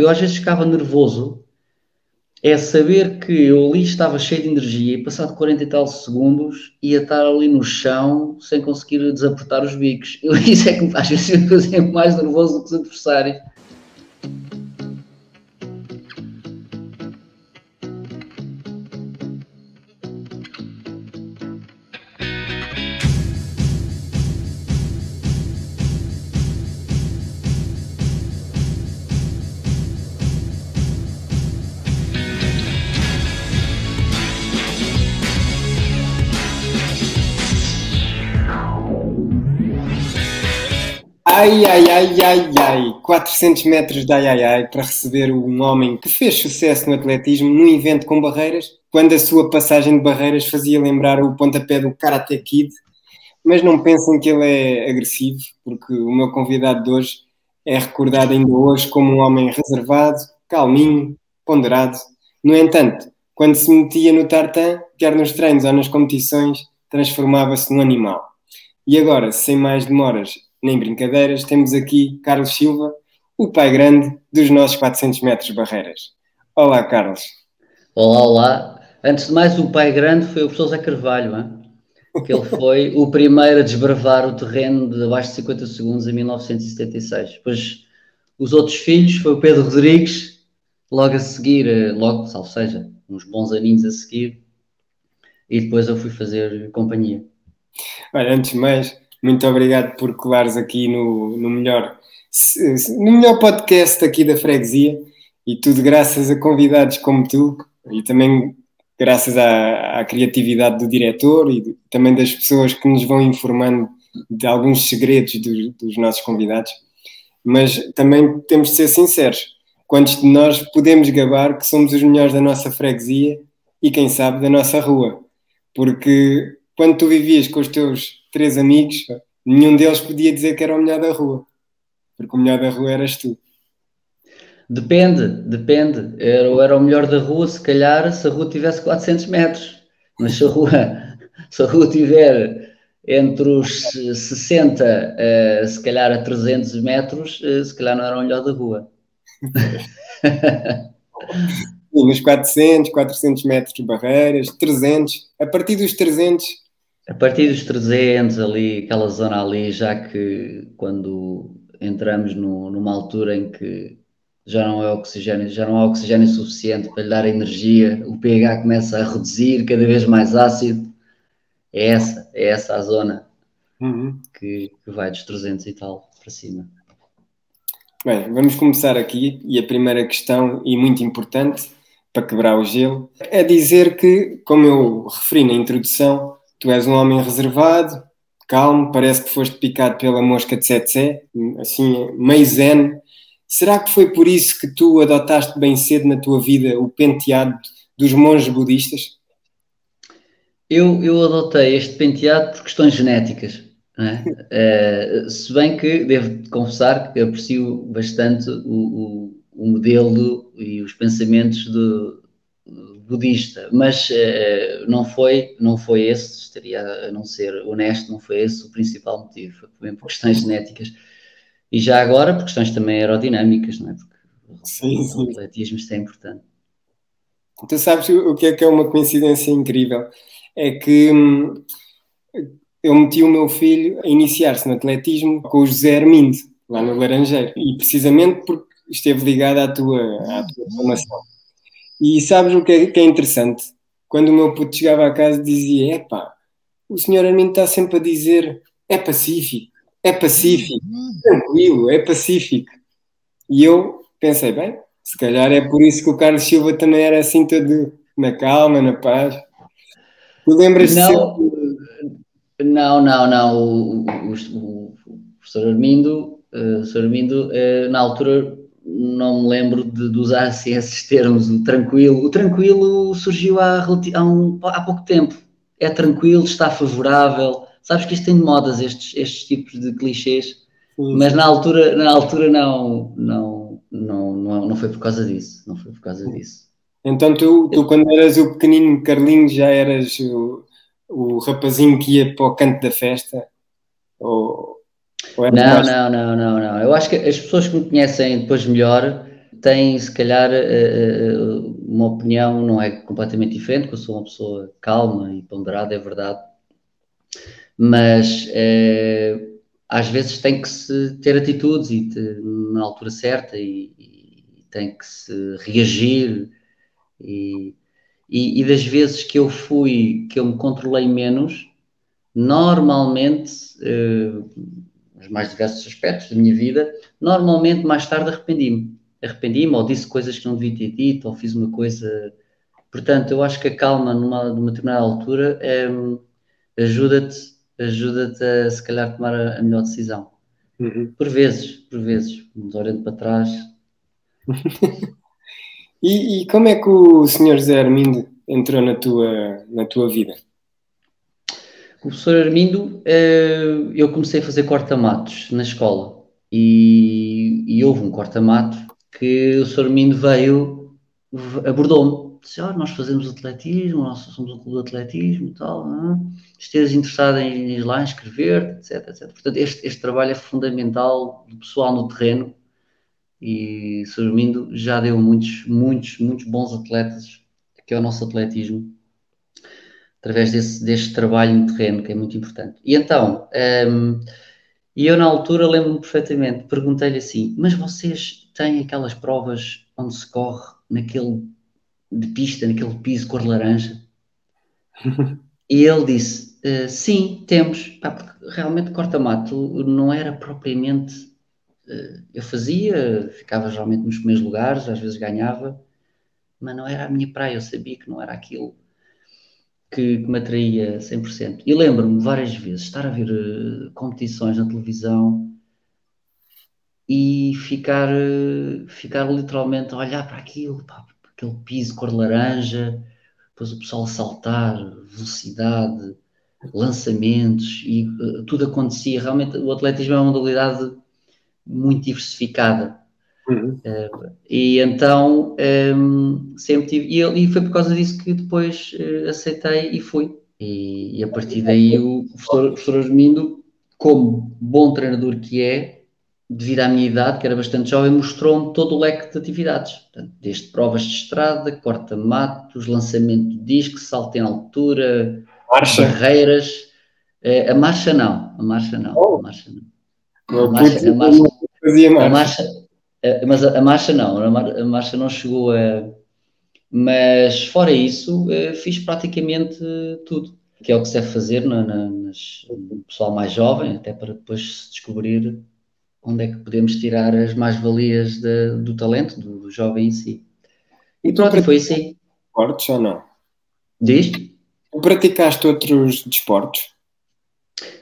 eu às vezes ficava nervoso é saber que eu ali estava cheio de energia e passado 40 e tal segundos ia estar ali no chão sem conseguir desapertar os bicos. Eu, isso é que às vezes me fazia mais nervoso do que os adversários. Ai, ai, ai, ai, ai, 400 metros de ai, ai, ai para receber um homem que fez sucesso no atletismo num evento com barreiras, quando a sua passagem de barreiras fazia lembrar o pontapé do Karate Kid. Mas não pensem que ele é agressivo, porque o meu convidado de hoje é recordado ainda hoje como um homem reservado, calminho, ponderado. No entanto, quando se metia no tartan, quer nos treinos ou nas competições, transformava-se num animal. E agora, sem mais demoras, nem brincadeiras, temos aqui Carlos Silva, o pai grande dos nossos 400 metros barreiras. Olá, Carlos. Olá, olá. Antes de mais, o pai grande foi o professor Zé Carvalho, hein? que ele foi o primeiro a desbravar o terreno de abaixo de 50 segundos em 1976. Depois, os outros filhos foi o Pedro Rodrigues, logo a seguir, eh, logo, salvo seja, uns bons aninhos a seguir, e depois eu fui fazer companhia. Olha, antes de mais, muito obrigado por colares aqui no, no, melhor, no melhor podcast aqui da freguesia e tudo graças a convidados como tu e também graças à, à criatividade do diretor e também das pessoas que nos vão informando de alguns segredos do, dos nossos convidados. Mas também temos de ser sinceros. Quantos de nós podemos gabar que somos os melhores da nossa freguesia e, quem sabe, da nossa rua? Porque quando tu vivias com os teus três amigos, nenhum deles podia dizer que era o melhor da rua, porque o melhor da rua eras tu. Depende, depende. Era, era o melhor da rua, se calhar, se a rua tivesse 400 metros. Mas se a rua, se a rua tiver entre os 60, uh, eh, se calhar a 300 metros, uh, se calhar não era o melhor da rua. Nos 400, 400 metros de barreiras, 300. A partir dos 300 a partir dos 300 ali, aquela zona ali, já que quando entramos no, numa altura em que já não é oxigênio, já não há oxigênio suficiente para lhe dar energia, o pH começa a reduzir, cada vez mais ácido. É essa, é essa a zona uhum. que, que vai dos 300 e tal para cima. Bem, vamos começar aqui e a primeira questão, e muito importante para quebrar o gelo, é dizer que, como eu referi na introdução, tu és um homem reservado, calmo, parece que foste picado pela mosca de Tsetse, assim, meio zen. Será que foi por isso que tu adotaste bem cedo na tua vida o penteado dos monges budistas? Eu, eu adotei este penteado por questões genéticas. É? uh, se bem que devo confessar que aprecio bastante o, o, o modelo e os pensamentos do, budista, mas uh, não foi não foi esse, estaria a não ser honesto, não foi esse o principal motivo, foi por questões genéticas e já agora por questões também aerodinâmicas, não é? Porque sim, sim. o atletismo isto é importante. Tu sabes o que é que é uma coincidência incrível? É que hum, eu meti o meu filho a iniciar-se no atletismo com o José Armindo, lá no Laranjeiro, e precisamente porque esteve ligado à tua, à tua formação. E sabes o que é, que é interessante? Quando o meu puto chegava a casa dizia: Epá, o senhor Armindo está sempre a dizer é pacífico, é pacífico, tranquilo, é pacífico. E eu pensei: bem, se calhar é por isso que o Carlos Silva também era assim todo na calma, na paz. Tu lembras não, não, não, não. O, o, o, o professor Armindo, uh, o Armindo uh, na altura não me lembro de, de, usar assim esses termos, o tranquilo. O tranquilo surgiu há, há, um, há pouco tempo. É tranquilo, está favorável. Sabes que isto tem de modas, estes, estes tipos de clichês, Sim. mas na altura, na altura não, não, não, não, não foi por causa disso. Não foi por causa disso. Então tu, tu quando eras o pequenino Carlinhos já eras o, o rapazinho que ia para o canto da festa? Ou, não, não, não, não, não. Eu acho que as pessoas que me conhecem depois melhor tem, se calhar, uma opinião, não é completamente diferente, porque eu sou uma pessoa calma e ponderada, é verdade, mas às vezes tem que se ter atitudes e te, na altura certa e, e, tem que se reagir e, e, e, das vezes que eu fui, que eu me controlei menos, normalmente, mais diversos aspectos da minha vida, normalmente mais tarde arrependi-me. Arrependi-me ou disse coisas que não devia ter dito ou fiz uma coisa... Portanto, eu acho que a calma numa, numa determinada altura é, ajuda-te ajuda-te a se calhar tomar a, a melhor decisão. Uhum. Por vezes, por vezes, mas olhando para trás. e, e, como é que o senhor Zé Armindo entrou na tua, na tua vida? O professor Armindo, eh, eu comecei a fazer corta-matos na escola e, e houve um corta-mato que o senhor Armindo veio, abordou-me disse, oh, nós fazemos atletismo, nós somos um clube de atletismo e tal, não? estejas interessado em ir lá inscrever, etc, etc. Portanto, este, este trabalho é fundamental do pessoal no terreno e Sormindo já deu muitos, muitos, muitos bons atletas, que é o nosso atletismo, através desse, deste trabalho no terreno, que é muito importante. E então, um, e eu na altura lembro-me perfeitamente, perguntei-lhe assim, mas vocês têm aquelas provas onde se corre naquele de pista, naquele piso cor laranja. e ele disse: uh, Sim, temos. Pá, porque realmente corta-mato não era propriamente. Uh, eu fazia, ficava geralmente nos primeiros lugares, às vezes ganhava, mas não era a minha praia. Eu sabia que não era aquilo que, que me atraía 100%. E lembro-me várias vezes estar a ver uh, competições na televisão e ficar, ficar literalmente a olhar para aquilo, pá, aquele piso cor laranja, depois o pessoal saltar, velocidade, lançamentos e uh, tudo acontecia. Realmente o atletismo é uma modalidade muito diversificada. Uhum. Uh, e então um, sempre tive, e, e, foi por causa disso que depois uh, aceitei e fui. E, e, a partir daí o professor, o professor como bom treinador que é, devido à minha idade, que era bastante jovem, mostrou-me todo o leque de atividades. Portanto, desde provas de estrada, corta-matos, lançamento de disco, salto em altura, marcha. barreiras. É, a marcha não, a marcha não. Oh. A marcha não. A marcha, a marcha, a marcha, mas a, marcha não, a marcha não chegou a. Mas fora isso, eh, fiz praticamente tudo, que é o que se deve fazer na, na, nas, no pessoal mais jovem, até para depois se descobrir onde é que podemos tirar as mais-valias do talento do, do, jovem em si. E pronto, e foi assim. Esportes ou não? Diz? Praticaste outros desportos?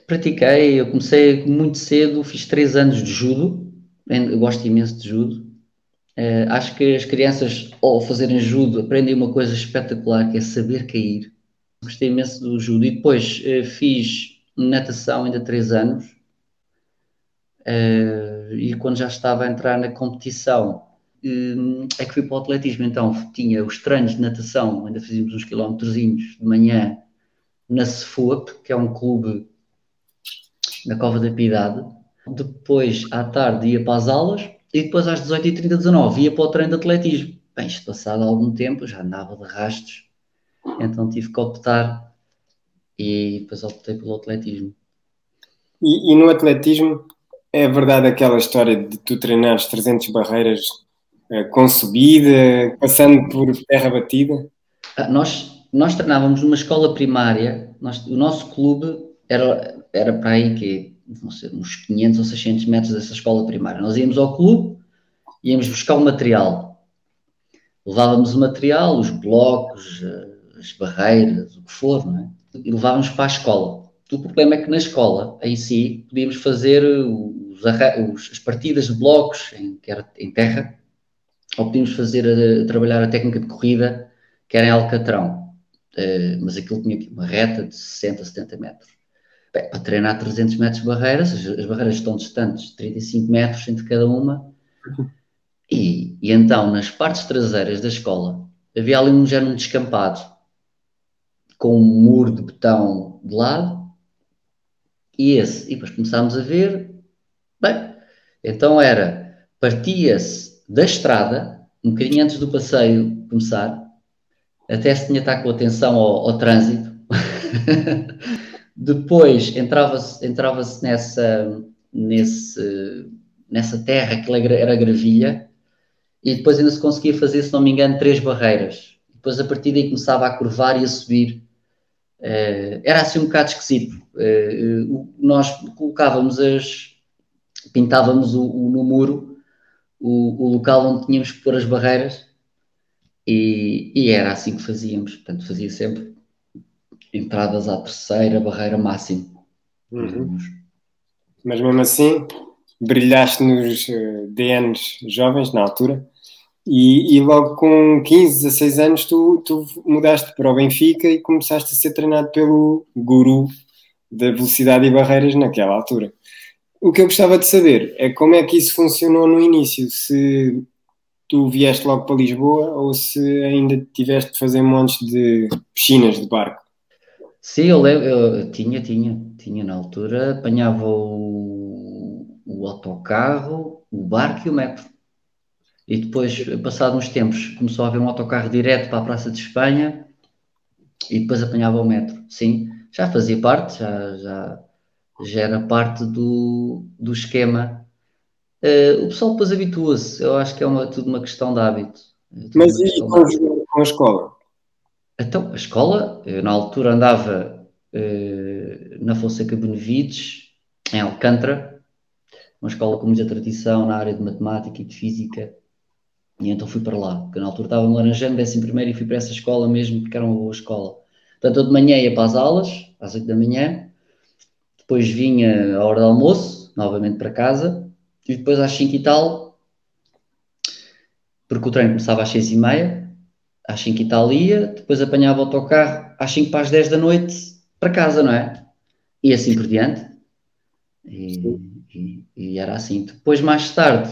Pratiquei, eu comecei muito cedo, fiz três anos de judo, eu gosto imenso de judo. Uh, acho que as crianças, ao fazerem judo, aprendem uma coisa espetacular, que é saber cair. Gostei imenso do judo. E depois uh, fiz natação ainda três anos, Uh, e quando já estava a entrar na competição, é que fui para o atletismo. Então tinha os treinos de natação, ainda fazíamos uns quilómetrozinhos de manhã na Cefuap, que é um clube na Cova da Piedade. Depois, à tarde, ia para as aulas e depois às 18h30, 19 ia para o treino de atletismo. Bem, isto passado algum tempo, já andava de rastros, então tive que optar e depois optei pelo atletismo. E, e no atletismo, é verdade aquela história de tu treinares 300 barreiras uh, com subida, passando por terra batida? Ah, nós, nós treinávamos numa escola primária, nós, o nosso clube era, era para aí que não sei, uns 500 ou 600 metros dessa escola primária. Nós íamos ao clube, íamos buscar o material. Levávamos o material, os blocos, eh, as barreiras, o que for, não é? E levávamos para a escola. O problema é que na escola em si podíamos fazer os, as partidas de blocos em, que era em terra, ou podíamos fazer a, a trabalhar a técnica de corrida que era em Alcatrão. Uh, mas aquilo tinha uma reta de 60, 70 metros. Bem, para treinar 300 metros de barreiras, as, as, barreiras estão distantes 35 metros entre cada uma. E, e então, nas partes traseiras da escola, havia ali um género descampado com um muro de betão de lado e esse. E depois começámos a ver, bem, então era, partia-se da estrada, um bocadinho antes do passeio começar, até se tinha estar com atenção ao, ao trânsito. Depois entrava-se entrava nessa, nesse, nessa terra que era gravilha e depois ainda se conseguia fazer, se não me engano, três barreiras. Depois a partir daí começava a curvar e a subir. Uh, era assim um bocado esquisito. Uh, nós colocávamos as. pintávamos o, o no muro o, o, local onde tínhamos que pôr as barreiras e, e, era assim que fazíamos. Portanto, fazia sempre entradas à terceira barreira máximo. Uhum. Mas mesmo assim, brilhaste nos uh, DNs jovens na altura e, e, logo com 15, 16 anos tu, tu mudaste para o Benfica e começaste a ser treinado pelo guru da velocidade e barreiras naquela altura. O que eu gostava de saber é como é que isso funcionou no início, se tu vieste logo para Lisboa ou se ainda tiveste de fazer montes de piscinas de barco. Sim, eu, lembro, eu tinha, tinha, tinha na altura, apanhava o, o autocarro, o barco e o metro. E depois, passado uns tempos, começou a haver um autocarro direto para a Praça de Espanha e depois apanhava o metro. Sim, já fazia parte, já, já, já era parte do, do esquema. Uh, o pessoal depois habitua-se, eu acho que é uma, tudo uma questão de hábito. É Mas e com, com, a escola? Então, a escola, eu na altura andava uh, na Fonseca Benevides, em Alcântara, uma escola com muita tradição na área de matemática e de física, e então fui para lá, porque na altura estava em Laranjando, décimo primeiro, e fui para essa escola mesmo, porque era uma boa escola. Portanto, eu de manhã ia para as aulas, às 8 da manhã, depois vinha à hora do almoço, novamente para casa, e depois às 5 e tal, porque o treino começava às 6 e meia, às 5 e tal ia, depois apanhava o autocarro às 5 para as 10 da noite para casa, não é? E assim por diante. E, e, e era assim. Depois, mais tarde,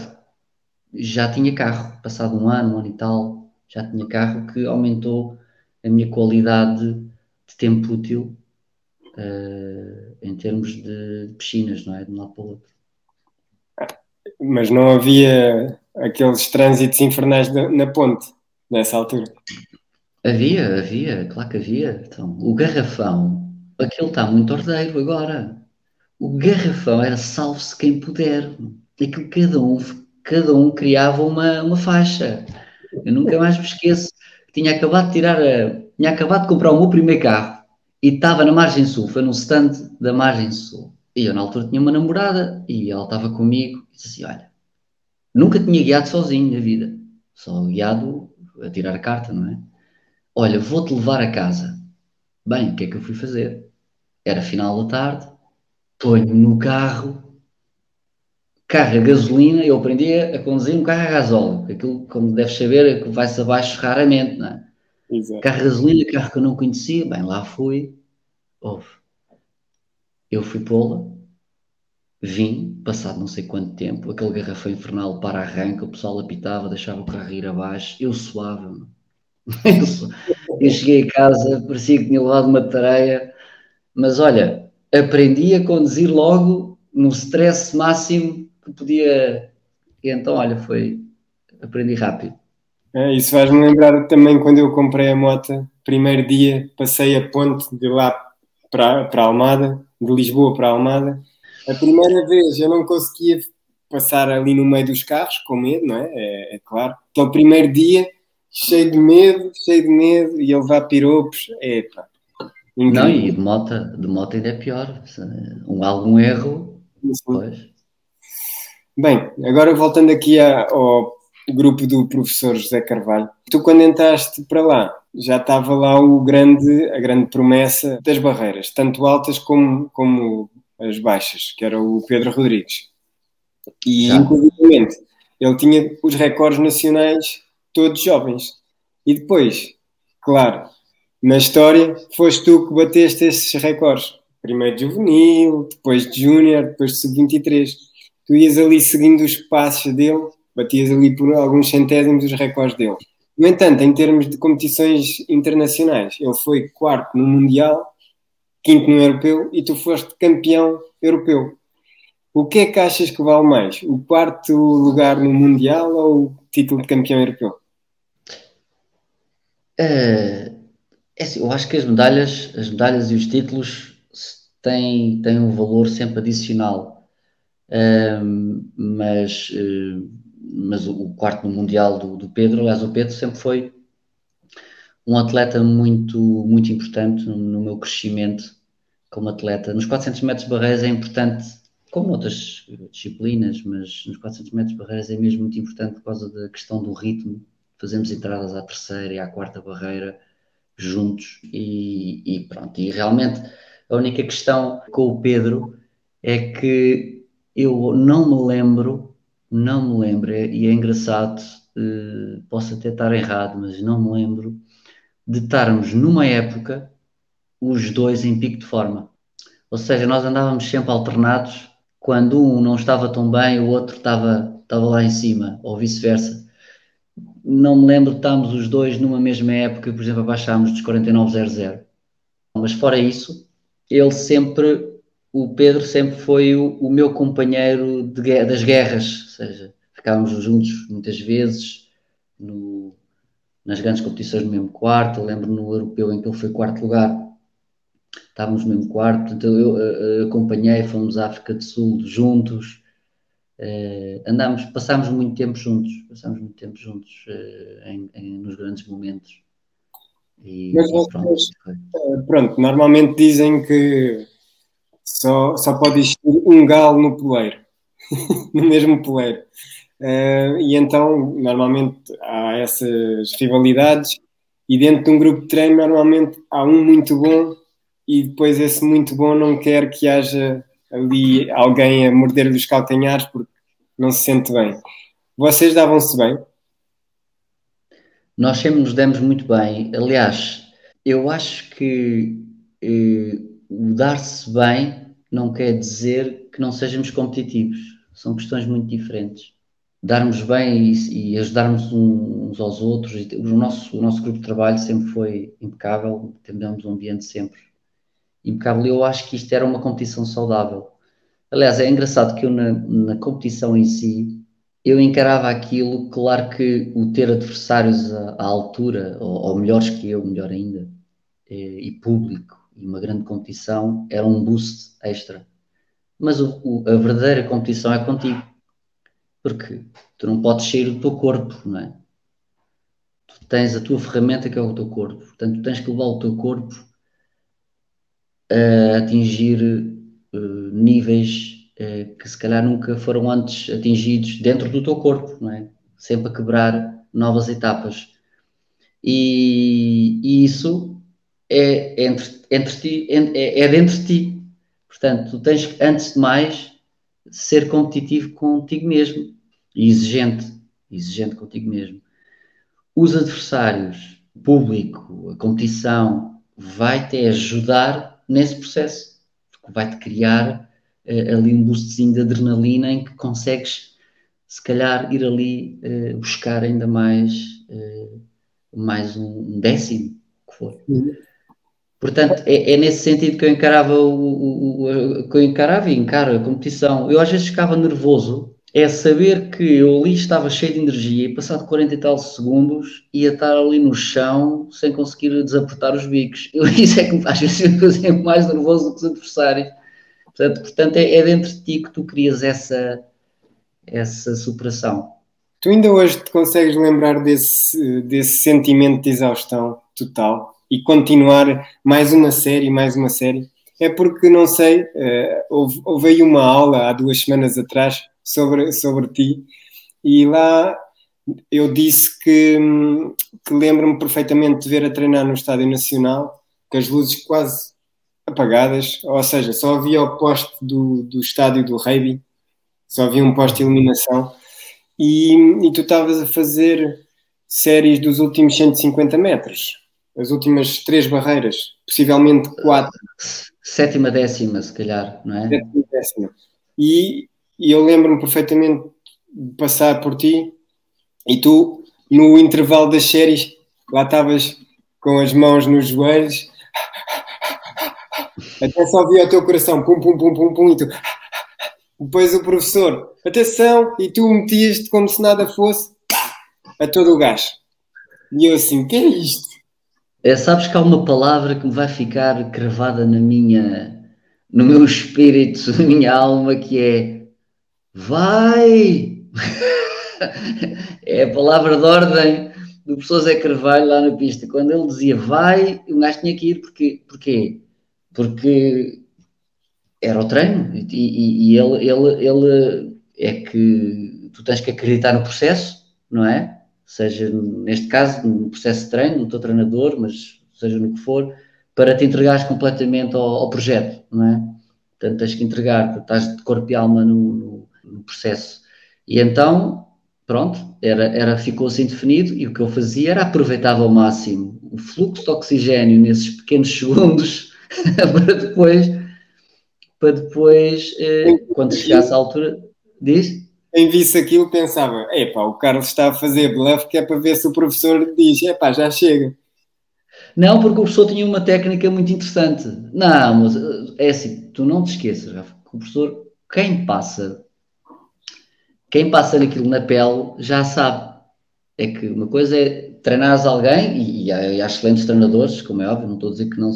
já tinha carro, passado um ano, um ano e tal, já tinha carro que aumentou a minha qualidade de tempo útil uh, em termos de piscinas, não é? De um lado para o outro. Mas não havia aqueles trânsitos infernais na ponte nessa altura? Havia, havia, claro que havia. Então, o garrafão, aquele está muito ordeiro agora. O garrafão era salve-se quem puder. Aquilo cada um cada um criava uma, uma faixa. Eu nunca mais me esqueço que tinha acabado de tirar a, tinha acabado de comprar o meu primeiro carro e estava na margem sul, foi num stand da margem sul. E eu na altura tinha uma namorada e ela estava comigo e disse assim: Olha, nunca tinha guiado sozinho na vida, só guiado a tirar a carta, não é? Olha, vou-te levar a casa. Bem, o que é que eu fui fazer? Era final da tarde, ponho no carro carro a gasolina, eu aprendi a conduzir um carro a gasóleo, aquilo, como deves saber, é que vai-se abaixo raramente, não é? Exato. Carro a gasolina, carro que eu não conhecia, bem, lá fui, houve. Eu fui pô-la, vim, passado não sei quanto tempo, aquele garrafão infernal para arranca, o pessoal apitava, deixava o carro ir abaixo, eu suava, eu cheguei a casa, parecia que tinha levado uma tareia, mas olha, aprendi a conduzir logo no stress máximo que podia. E então, olha, foi. Aprendi rápido. É, isso faz-me lembrar também quando eu comprei a moto, primeiro dia, passei a ponte de lá para, para Almada, de Lisboa para Almada. A primeira vez eu não conseguia passar ali no meio dos carros, com medo, não é? É, é claro. Então, o primeiro dia, cheio de medo, cheio de medo, e ele levar piropos, epa. Não, e de moto, de moto ainda é pior. Um, algum erro, Sim. pois. Bem, agora voltando aqui ao grupo do professor José Carvalho, tu quando entraste para lá, já estava lá o grande, a grande promessa das barreiras, tanto altas como, como as baixas, que era o Pedro Rodrigues. E, inclusive, ele tinha os recordes nacionais todos jovens. E depois, claro, na história, foste tu que bateste esses recordes. Primeiro de juvenil, depois de júnior, depois de sub-23 tu ias ali seguindo os passos dele, batias ali por alguns centésimos os recordes dele. No entanto, em termos de competições internacionais, ele foi quarto no Mundial, quinto no Europeu e tu foste campeão europeu. O que é que achas que vale mais? O quarto lugar no Mundial ou título de campeão europeu? Uh, é assim, eu acho que as medalhas, as medalhas e os títulos têm, têm um valor sempre adicional. Uh, mas, uh, mas o, quarto no Mundial do, do, Pedro, aliás, o Pedro sempre foi um atleta muito, muito importante no meu crescimento como atleta. Nos 400 metros barreiras é importante, como outras disciplinas, mas nos 400 metros barreiras é mesmo muito importante por causa da questão do ritmo. Fazemos entradas à terceira e à quarta barreira juntos e, e pronto. E realmente a única questão com o Pedro é que eu não me lembro, não me lembro, e é engraçado, eh, posso até estar errado, mas não me lembro de estarmos numa época os dois em pico de forma. Ou seja, nós andávamos sempre alternados, quando um não estava tão bem, o outro estava, estava lá em cima, ou vice-versa. Não me lembro de estarmos os dois numa mesma época, por exemplo, abaixámos dos 49.00. Mas fora isso, ele sempre, o Pedro sempre foi o, o meu companheiro de, das guerras, ou seja, ficávamos juntos muitas vezes no, nas grandes competições no mesmo quarto. Eu lembro no europeu em que ele foi quarto lugar, estávamos no mesmo quarto, então eu uh, acompanhei, fomos à África do Sul juntos, uh, andámos, passámos muito tempo juntos, passámos muito tempo juntos uh, em, em, nos grandes momentos. E, mas, pronto, pronto, normalmente dizem que só, só pode existir um galo no poleiro, no mesmo poleiro. e então, normalmente, há essas rivalidades e dentro de um grupo de treino, normalmente há um muito bom e depois esse muito bom não quer que haja ali alguém a morder-lhe os calcanhares porque não se sente bem. Vocês davam-se bem? Nós sempre nos demos muito bem. Aliás, eu acho que eh, o dar-se bem não quer dizer que não sejamos competitivos. São questões muito diferentes. Darmos bem e, e ajudarmos uns aos outros. O nosso, o nosso grupo de trabalho sempre foi impecável. Temos um ambiente sempre impecável. Eu acho que isto era uma competição saudável. Aliás, é engraçado que eu na, na competição em si, eu encarava aquilo, claro que o ter adversários à, à altura, ou, ou, melhores que eu, melhor ainda, e, eh, e, público, e uma grande competição, era um boost extra. Mas o, o, a verdadeira competição é contigo. Porque tu não podes sair do teu corpo, não é? Tu tens a tua ferramenta que é o teu corpo. Portanto, tu tens que levar o teu corpo a atingir uh, níveis uh, que se calhar nunca foram antes atingidos dentro do teu corpo, não é? Sempre a quebrar novas etapas. E, e isso é entre, entre ti, é, é dentro de ti. Portanto, tu tens que, antes de mais, ser competitivo contigo mesmo e exigente, exigente contigo mesmo. Os adversários, o público, a competição, vai-te ajudar nesse processo, porque vai-te criar uh, ali um boostzinho de adrenalina em que consegues, se calhar, ir ali uh, buscar ainda mais, uh, mais um, décimo, que for. Uhum. Portanto, é, é, nesse sentido que eu encarava o, o, o, que eu encarava e encaro a competição. Eu às vezes ficava nervoso é saber que eu ali estava cheio de energia e passado 40 e tal segundos ia estar ali no chão sem conseguir desapertar os bicos. Eu, isso é que me fazia mais nervoso do que os adversários. Portanto, portanto é, é dentro de ti que tu crias essa, essa superação. Tu ainda hoje te consegues lembrar desse, desse sentimento de exaustão total e continuar mais uma série, mais uma série? É porque, não sei, uh, houve, houve aí uma aula há duas semanas atrás sobre, sobre ti. E lá eu disse que, que lembro-me perfeitamente de ver a treinar no Estádio Nacional, com as luzes quase apagadas, ou seja, só havia o poste do, do estádio do Reiby, só havia um poste de iluminação, e, e tu estavas a fazer séries dos últimos 150 metros, as últimas três barreiras, possivelmente quatro. Sétima décima, se calhar, não é? Sétima décima. E, e eu lembro-me perfeitamente de passar por ti e tu, no intervalo das séries, lá estavas com as mãos nos joelhos, até só via o teu coração, pum, pum, pum, pum, pum, e tu. Depois o professor, atenção, e tu metias-te como se nada fosse, a todo o gás. E eu assim, que é isto? É, sabes que há uma palavra que me vai ficar cravada na minha, no meu espírito, na minha alma, que é vai! é a palavra de ordem do professor Zé Carvalho lá na pista. Quando ele dizia vai, o gajo tinha que ir. Porque? Porque era o treino e, e, e ele, ele, ele é que tu tens que acreditar no processo, não é? Seja neste caso no processo de treino, no teu treinador, mas seja no que for, para te entregares completamente ao, ao projeto, não é? Portanto, tens que entregar, estás de corpo e alma no, no, no processo. E então, pronto, era, era, ficou assim definido e o que eu fazia era aproveitava ao máximo o fluxo de oxigênio nesses pequenos segundos para depois, para depois eh, quando chegasse à altura, diz? Quem visse aquilo pensava, epá, o Carlos está a fazer bluff que é para ver se o professor diz, epá, já chega. Não, porque o professor tinha uma técnica muito interessante. Não, mas eh, é assim, tu não te esqueças, o professor, quem passa, quem passa naquilo na pele já sabe. É que uma coisa é treinares alguém, e, e, há, e há excelentes treinadores, como é óbvio, não estou a dizer que não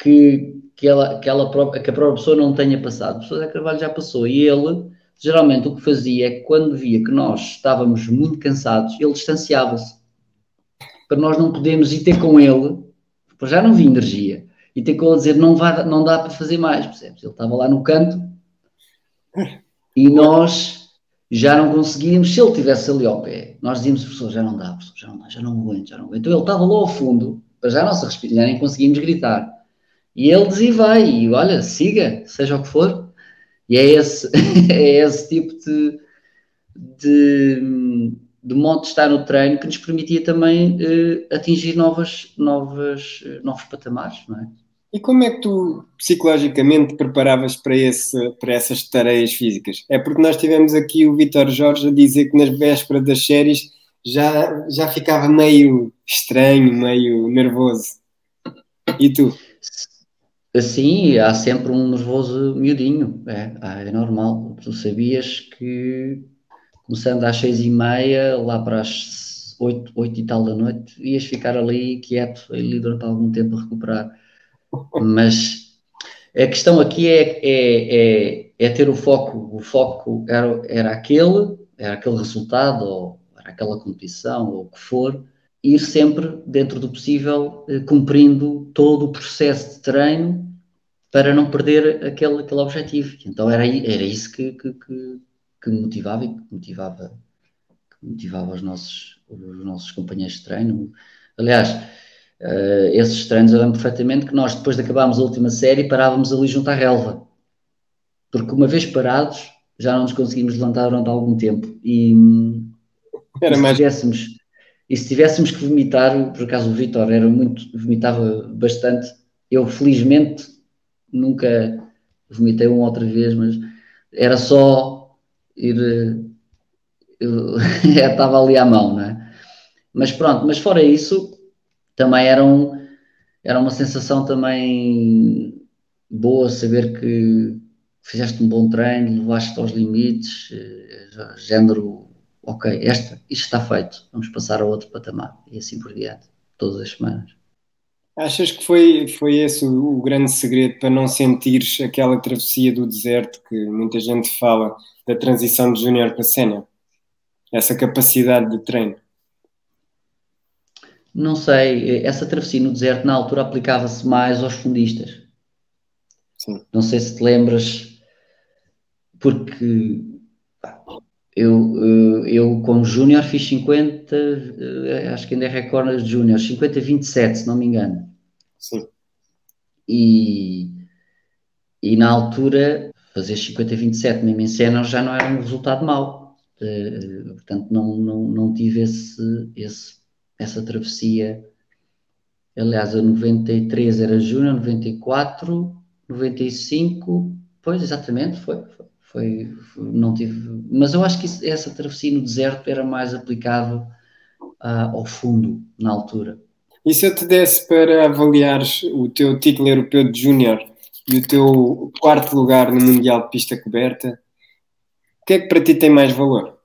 que, que, ela, que, ela própria, que a própria pessoa não tenha passado. O professor Zé Carvalho já passou e ele, geralmente, o que fazia é que quando via que nós estávamos muito cansados, ele distanciava-se para nós não podermos ir ter com ele, porque já não vi energia, e ter com ele dizer não, vai, não dá para fazer mais, percebes? Ele estava lá no canto e nós já não conseguíamos, se ele estivesse ali ao pé, nós dizíamos, professor, já não dá, professor, já não dá, já não aguento, já não aguento. Então ele estava lá ao fundo, para já a nossa respiração, nem conseguimos gritar. E ele dizia, vai, e olha, siga, seja o que for. E é esse, é esse tipo de, de de modo de estar no treino que nos permitia também uh, atingir novas, novas, uh, novos patamares, não é? E como é que tu psicologicamente preparavas para, esse, para essas tarefas físicas? É porque nós tivemos aqui o Vitor Jorge a dizer que nas vésperas das séries já, já ficava meio estranho, meio nervoso. E tu? Sim, há sempre um nervoso miudinho, é, é normal. Tu sabias que começando às seis e meia, lá para as oito, oito e tal da noite, ias ficar ali quieto, ali durante algum tempo a recuperar. Mas a questão aqui é, é, é, é ter o foco. O foco era, era aquele, era aquele resultado, ou era aquela competição, ou o que for, ir sempre, dentro do possível, eh, cumprindo todo o processo de treino para não perder aquele, aquele objetivo. Então era, era isso que, que, que que motivava e que motivava, que motivava os, nossos, os nossos companheiros de treino. Aliás, uh, esses treinos lembro perfeitamente que nós, depois de acabarmos a última série, parávamos ali junto à relva. Porque uma vez parados, já não nos conseguimos levantar durante algum tempo. E, Era se tivéssemos e se tivéssemos que vomitar, por acaso o Vitor era muito, vomitava bastante. Eu felizmente nunca vomitei uma outra vez, mas era só ir. estava ali à mão, não é? Mas pronto, mas fora isso, também era, um, era uma sensação também boa saber que fizeste um bom treino, levaste aos limites, eh, género, ok, esta, isto está feito, vamos passar a outro patamar e assim por diante, todas as semanas. Achas que foi, foi esse o, o grande segredo para não sentires aquela travessia do deserto que muita gente fala da transição de júnior para sénior? Essa capacidade de treino? Não sei, essa travessia no deserto na altura aplicava-se mais aos fundistas. Sim. Não sei se te lembras, porque eu, eu como júnior fiz 50, eh, acho que ainda é recorde de júnior, 50-27, se não me engano. Sim. E, e na altura fazer 50-27 mesmo em cena já não era um resultado mau. Uh, portanto, não, não, não tive esse, esse, essa travessia. Aliás, a 93 era junho, 94, 95, pois exatamente, foi, foi, foi, não tive, mas eu acho que isso, essa travessia no deserto era mais aplicável uh, ao fundo na altura. E se eu te desse para avaliares o teu título europeu de júnior e o teu quarto lugar no Mundial de Pista Coberta, o que é que para ti tem mais valor?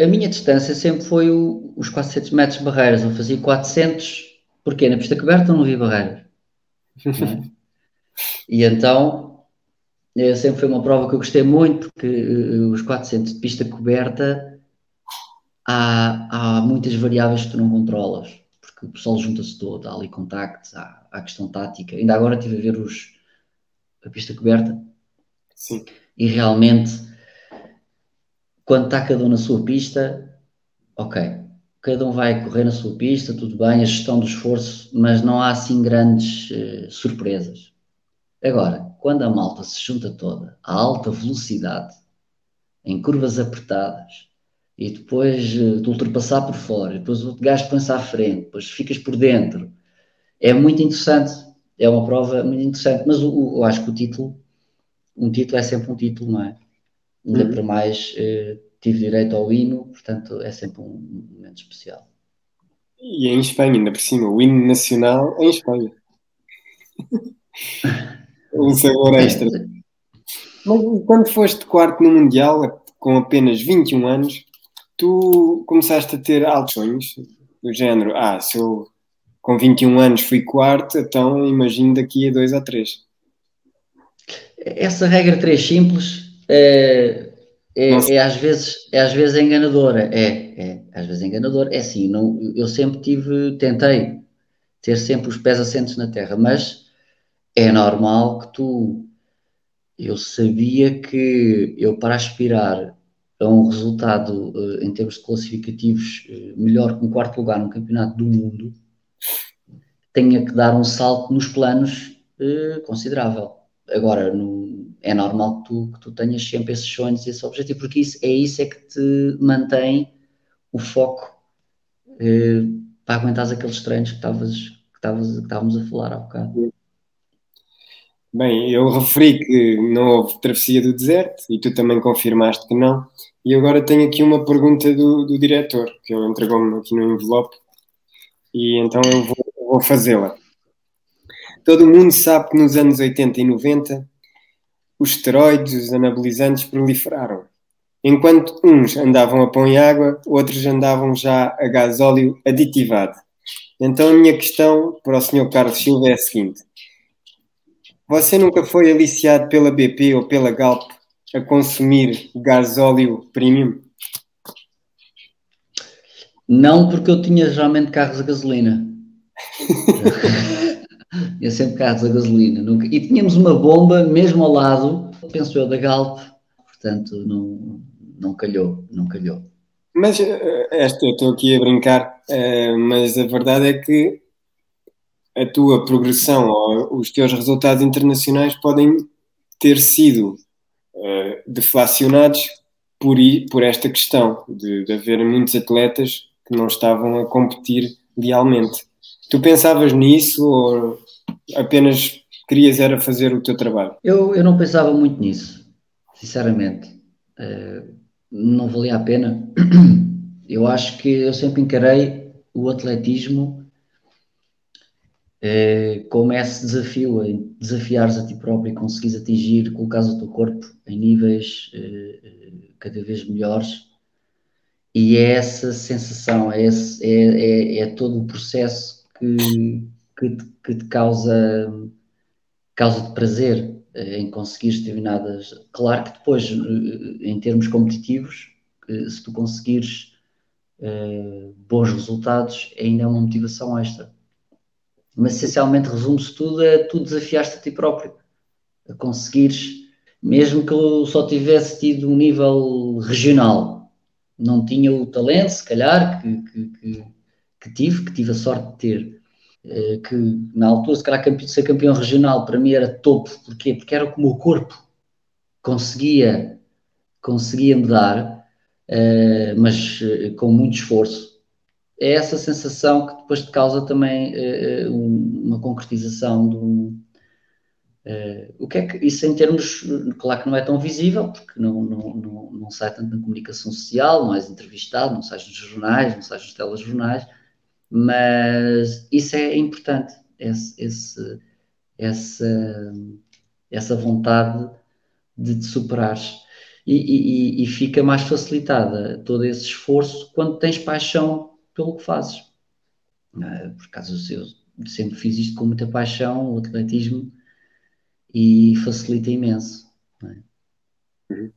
a minha distância sempre foi o, os 400 metros de barreiras. Eu fazia 400, porque na pista coberta não havia barreiras. Não é? e então, sempre foi uma prova que eu gostei muito, porque uh, os 400 de pista coberta há, há muitas variáveis que tu não controlas, porque o pessoal junta-se todo, há ali contactos, há, há questão tática. Ainda agora estive a ver os, a pista coberta. Sim. E realmente quando está cada um na sua pista, ok, cada um vai correr na sua pista, tudo bem, a gestão do esforço, mas não há assim grandes uh, surpresas. Agora, quando a malta se junta toda a alta velocidade, em curvas apertadas, e depois uh, de ultrapassar por fora, depois o outro gajo põe-se à frente, depois ficas por dentro, é muito interessante, é uma prova muito interessante, mas o, o, eu acho que o título, um título é sempre um título, não é? Ainda uhum. para mais eh, tive direito ao hino, portanto é sempre um momento especial. E em Espanha, ainda por cima, o hino nacional em Espanha. um sabor extra. Mas quando foste quarto no Mundial, com apenas 21 anos, tu começaste a ter altos sonhos, do género, ah, se eu com 21 anos fui quarto, então imagino daqui a dois ou três. Essa regra três simples é, é, é, às vezes, é às vezes enganadora. É, é, às vezes enganadora. É assim, não, eu sempre tive, tentei ter sempre os pés assentos na terra, mas é normal que tu. Eu sabia que eu, para aspirar a um resultado uh, em termos classificativos uh, melhor que um quarto lugar no campeonato do mundo, tenha que dar um salto nos planos uh, considerável. Agora, no, é normal que tu, que tu tenhas sempre esses sonhos e esse objetivo, porque isso, é isso é que te mantém o foco eh, para aguentar aqueles treinos que estávamos a falar há bocado. Bem, eu referi que não houve travessia do deserto e tu também confirmaste que não. E agora tenho aqui uma pergunta do, do diretor, que ele entregou-me aqui no envelope, e então eu vou, vou fazê-la. Todo mundo sabe que nos anos 80 e 90 os esteroides, os anabolizantes proliferaram. Enquanto uns andavam a pão e água, outros andavam já a gasóleo aditivado. Então a minha questão para o Sr. Carlos Silva é a seguinte: Você nunca foi aliciado pela BP ou pela Galp a consumir gasóleo premium? Não, porque eu tinha geralmente carros a gasolina. Tinha sempre carros a gasolina. Nunca... E tínhamos uma bomba mesmo ao lado, penso eu, da Galp, portanto não, não calhou, não calhou. Mas eh, esta, eu estou aqui a brincar, eh, mas a verdade é que a tua progressão ou os teus resultados internacionais podem ter sido eh, deflacionados por, por esta questão de, de haver muitos atletas que não estavam a competir lealmente. Tu pensavas nisso ou apenas querias era fazer o teu trabalho? Eu, eu não pensava muito nisso, sinceramente. Uh, não valia a pena. Eu acho que eu sempre encarei o atletismo uh, como esse desafio, desafiares a ti próprio e conseguires atingir, colocares o teu corpo em níveis uh, cada vez melhores. E é essa sensação, é, esse, é, é, é todo o processo que, que te, que te causa, causa de prazer eh, em conseguir determinadas. Claro que depois, eh, em termos competitivos, eh, se tu conseguires bons resultados, ainda é uma motivação extra. Mas essencialmente resume-se tudo a tu desafiaste a ti próprio, a conseguires, mesmo que eu só tivesse tido um nível regional, não tinha o talento, se calhar, que, que, que, que tive, que tive a sorte de ter, eh, que na altura, se calhar, ser campeão regional para mim era topo. Porquê? Porque era como o corpo conseguia, conseguia me dar, uh, mas uh, com muito esforço. É essa sensação que depois te causa também uma concretização de um. o que é que isso em termos, claro que não é tão visível, porque não, não, não, não sai tanto na comunicação social, não és entrevistado, não sais nos jornais, não sais nos telejornais, mas isso é importante, esse, esse, essa, essa vontade de te superares. e, e, e, fica mais facilitada todo esse esforço quando tens paixão pelo que fazes. É? Por acaso eu sempre fiz isto com muita paixão, o atletismo, e facilita imenso. É?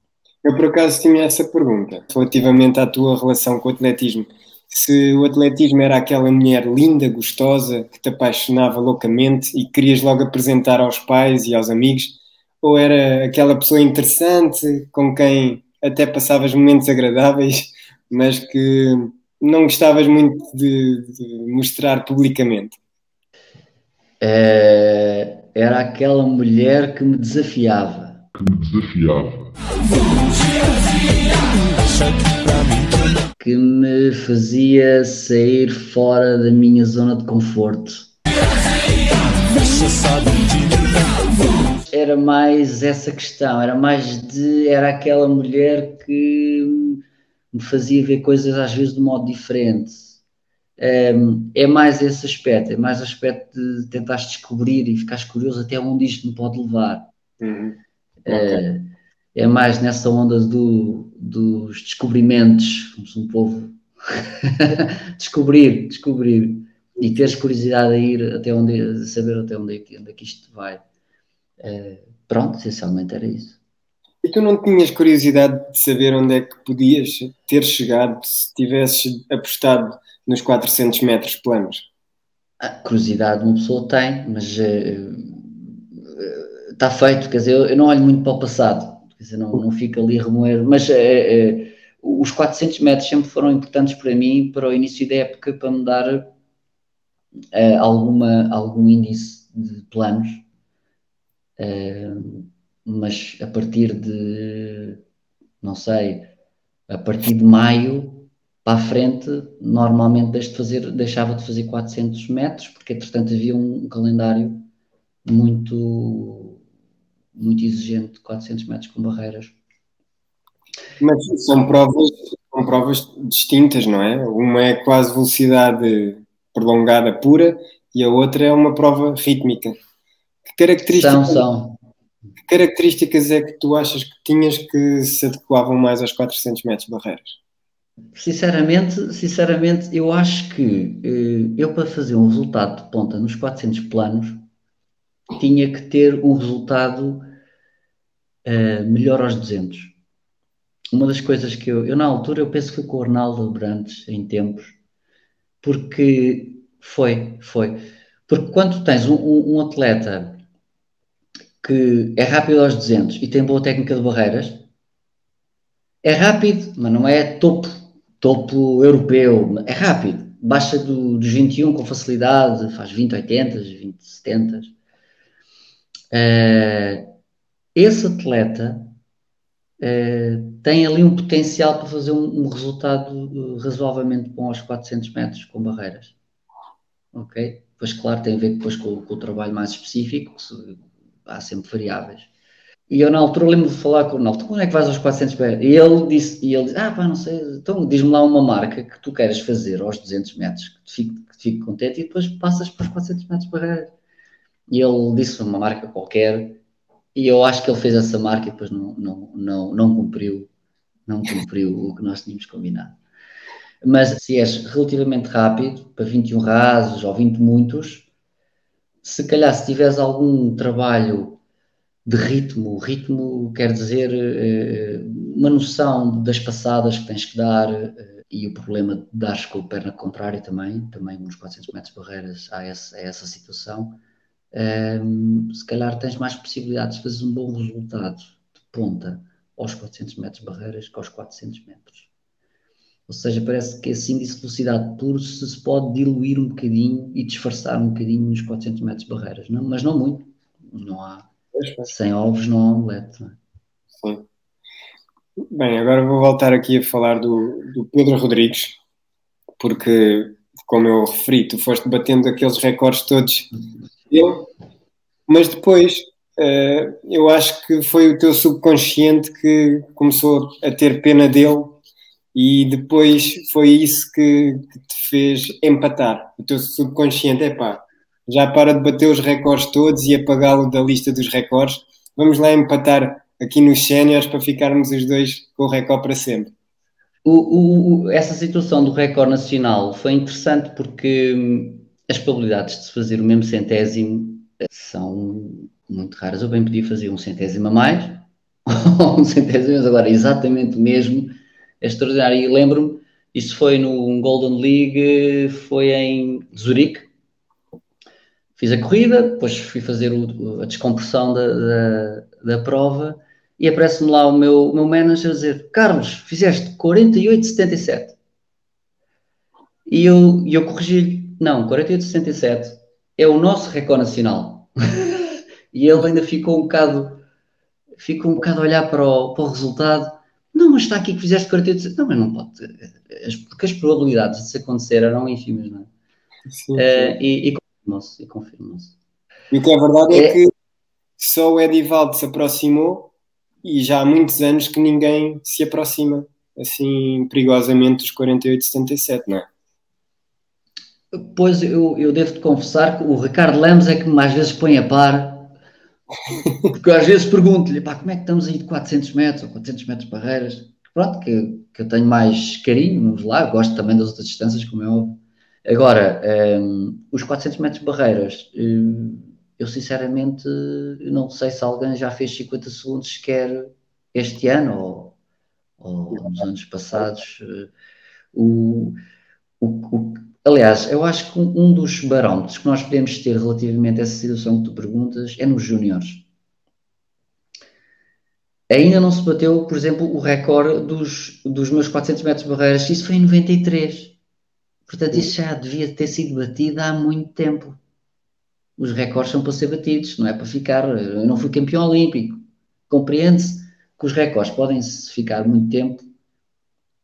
Eu por acaso tinha essa pergunta relativamente à tua relação com o atletismo. Se o atletismo era aquela mulher linda, gostosa, que te apaixonava loucamente e querias logo apresentar aos pais e aos amigos, ou era aquela pessoa interessante com quem até passavas momentos agradáveis, mas que não gostavas muito de, de mostrar publicamente? É, era aquela mulher que me desafiava. Que me desafiava. Que me fazia sair fora da minha zona de conforto era mais essa questão, era mais de. Era aquela mulher que me fazia ver coisas às vezes de modo diferente. É, mais esse aspecto, é mais o aspecto de tentar descobrir e ficares curioso até onde isto me pode levar. Uhum. É, é, mais nessa onda do, dos descobrimentos, como se um povo descobrir, descobrir e teres curiosidade a ir até onde, saber até onde é, que, onde é que isto vai. Uh, pronto, essencialmente era isso. E tu não tinhas curiosidade de saber onde é que podias ter chegado se tivesses apostado nos 400 metros planos? A curiosidade uma pessoa tem, mas uh, uh, está feito, quer dizer, eu, eu, não olho muito para o passado, dizer, não, não fico ali a remoer, mas os 400 metros sempre foram importantes para mim, para o início da época, para me dar alguma, algum índice de planos. Mas a partir de, não sei, a partir de maio para a frente, normalmente deixo de fazer, deixava de fazer 400 metros, porque entretanto havia um calendário muito, muito exigente de 400 metros com barreiras. Mas são provas, são provas distintas, não é? Uma é quase velocidade prolongada pura e a outra é uma prova rítmica. Que características, são, são. Que características é que tu achas que tinhas que se adequavam mais aos 400 metros de barreiras? Sinceramente, sinceramente, eu acho que eh, eu para fazer um resultado de ponta nos 400 planos tinha que ter um resultado uh, melhor aos 200. Uma das coisas que eu, eu na altura, eu penso que foi com o Arnaldo Brandes em tempos, porque foi, foi. Porque quando tens um, um, um atleta que é rápido aos 200 e tem boa técnica de barreiras, é rápido, mas não é topo, topo europeu, é rápido. Baixa do, dos 21 com facilidade, faz 20 80, 20 70. Uh, esse atleta uh, tem ali um potencial para fazer um, um resultado razoavelmente bom aos 400 metros com barreiras. Ok? Pois, claro, tem a ver depois com, com o trabalho mais específico, há sempre variáveis. E eu na altura lembro de falar com o Ronaldo, quando é que vais aos 400 metros? E ele disse, e ele disse, ah pá, não sei, então diz-me lá uma marca que tu queres fazer aos 200 metros, que te fique, fique contente, e depois passas para os 400 metros barreira. E ele disse uma marca qualquer, e eu acho que ele fez essa marca e depois não, não, não, não cumpriu, não cumpriu o que nós tínhamos combinado. Mas se és relativamente rápido, para 21 rasos ou 20 muitos, se calhar se tiveres algum trabalho de ritmo, ritmo quer dizer eh, uma noção das passadas que tens que dar eh, e o problema de dares com a perna contrária também, também nos 400 metros de barreiras há essa, há essa situação, um, se calhar tens mais possibilidades de fazer um bom resultado de ponta aos 400 metros barreiras que aos 400 metros. Ou seja, parece que esse índice de velocidade puro se, se pode diluir um bocadinho e disfarçar um bocadinho nos 400 metros barreiras, não, mas não muito. Não há, sem ovos não há omelete. Não é? Sim. Bem, agora vou voltar aqui a falar do, do Pedro Rodrigues, porque, como eu referi, tu foste batendo aqueles recordes todos mas depois uh, eu acho que foi o teu subconsciente que começou a ter pena dele e depois foi isso que, que te fez empatar. O teu subconsciente é pá, já para de bater os recordes todos e apagá-lo da lista dos recordes. Vamos lá empatar aqui nos séniores para ficarmos os dois com o recorde para sempre. O, o, essa situação do recorde nacional foi interessante porque hum, as probabilidades de se fazer o mesmo centésimo são muito raras. Eu bem podia fazer um centésimo a mais, ou um centésimo, mas agora exatamente o mesmo, é extraordinário. E lembro-me, isso foi no Golden League, foi em Zurique. Fiz a corrida, depois fui fazer o, a descompressão da, da, da prova e aparece-me lá o meu, o meu manager a dizer: Carlos, fizeste 48,77. E eu, eu corrigi-lhe: Não, 48,77 é o nosso recorde nacional. e ele ainda ficou um bocado, ficou um bocado a olhar para o, para o resultado. Não, mas está aqui que fizeste 48. Não, mas não pode. Porque as probabilidades de isso acontecer eram ínfimas, não é? Sim, sim. Uh, e, e confirmou-se. E, confirmou e o que é verdade é, é que só o Edivaldo se aproximou e já há muitos anos que ninguém se aproxima assim perigosamente dos 48,77, não é? Pois eu, eu devo-te confessar que o Ricardo Lemos é que mais vezes põe a par, porque às vezes pergunto-lhe, como é que estamos aí de 400 metros ou 400 metros de barreiras? Pronto, que, que eu tenho mais carinho, vamos lá, gosto também das outras distâncias, como é. Agora, um, ehm, os 400 metros de barreiras, um, eu sinceramente não sei se alguém já fez 50 segundos sequer este ano ou, ou nos anos passados. O, o, o, aliás, eu acho que um dos barómetros que nós podemos ter relativamente a essa situação que tu perguntas é nos júniores. Ainda não se bateu, por exemplo, o recorde dos, dos meus 400 metros de barreiras, isso foi em 93. Portanto, isso já devia ter sido batido há muito tempo os recordes são para ser batidos, não é para ficar. Eu não fui campeão olímpico. Compreende-se que os recordes podem ficar muito tempo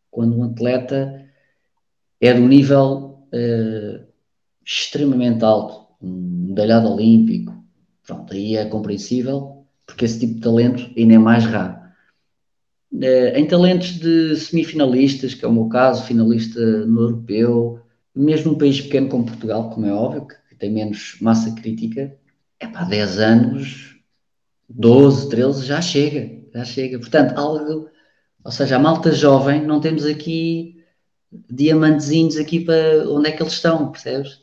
quando um atleta é do nível uh, extremamente alto, um medalhado olímpico. Pronto, aí é compreensível, porque esse tipo de talento ainda é mais raro. Uh, em talentos de semifinalistas, que é o meu caso, finalista no europeu, mesmo um país pequeno como Portugal, como é óbvio, que tem menos massa crítica, é para 10 anos, 12, 13, já chega, já chega. Portanto, algo, ou seja, a malta jovem, não temos aqui diamantezinhos aqui para onde é que eles estão, percebes?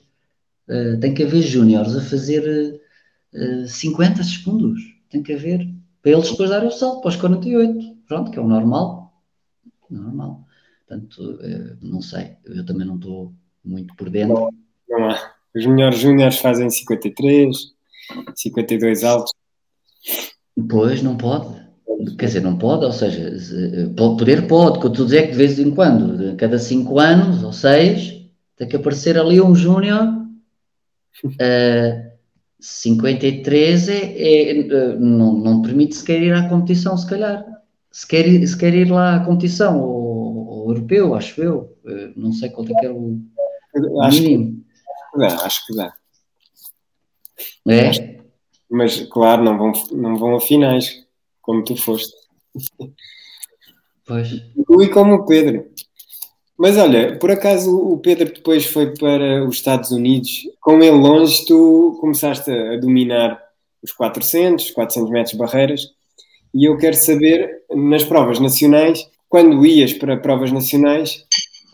Uh, tem que haver júniores a fazer uh, eh, 50 segundos, tem que haver, para eles depois darem o salto para os 48, pronto, que é o normal, normal. Portanto, uh, não sei, eu também não estou muito por dentro. Não, não há. Os melhores júniores fazem 53, 52 altos. Pois, não pode. Quer dizer, não pode, ou seja, poder pode, que eu estou a dizer que de vez em quando, de cada 5 anos ou 6, tem que aparecer ali um júnior. Uh, 53 é, é, eh, não, não permite sequer ir à competição, se calhar. Se quer, ir, se quer ir lá à competição, ou, europeu, acho eu. Não sei qual é que é o, o mínimo dá, acho que dá. É? Mas, claro, não vão, não vão a finais, como tu foste. Pois. E como o Pedro. Mas olha, por acaso o Pedro depois foi para os Estados Unidos. Com ele longe, tu começaste a dominar os 400, 400 metros de barreiras. E eu quero saber, nas provas nacionais, quando ias para provas nacionais,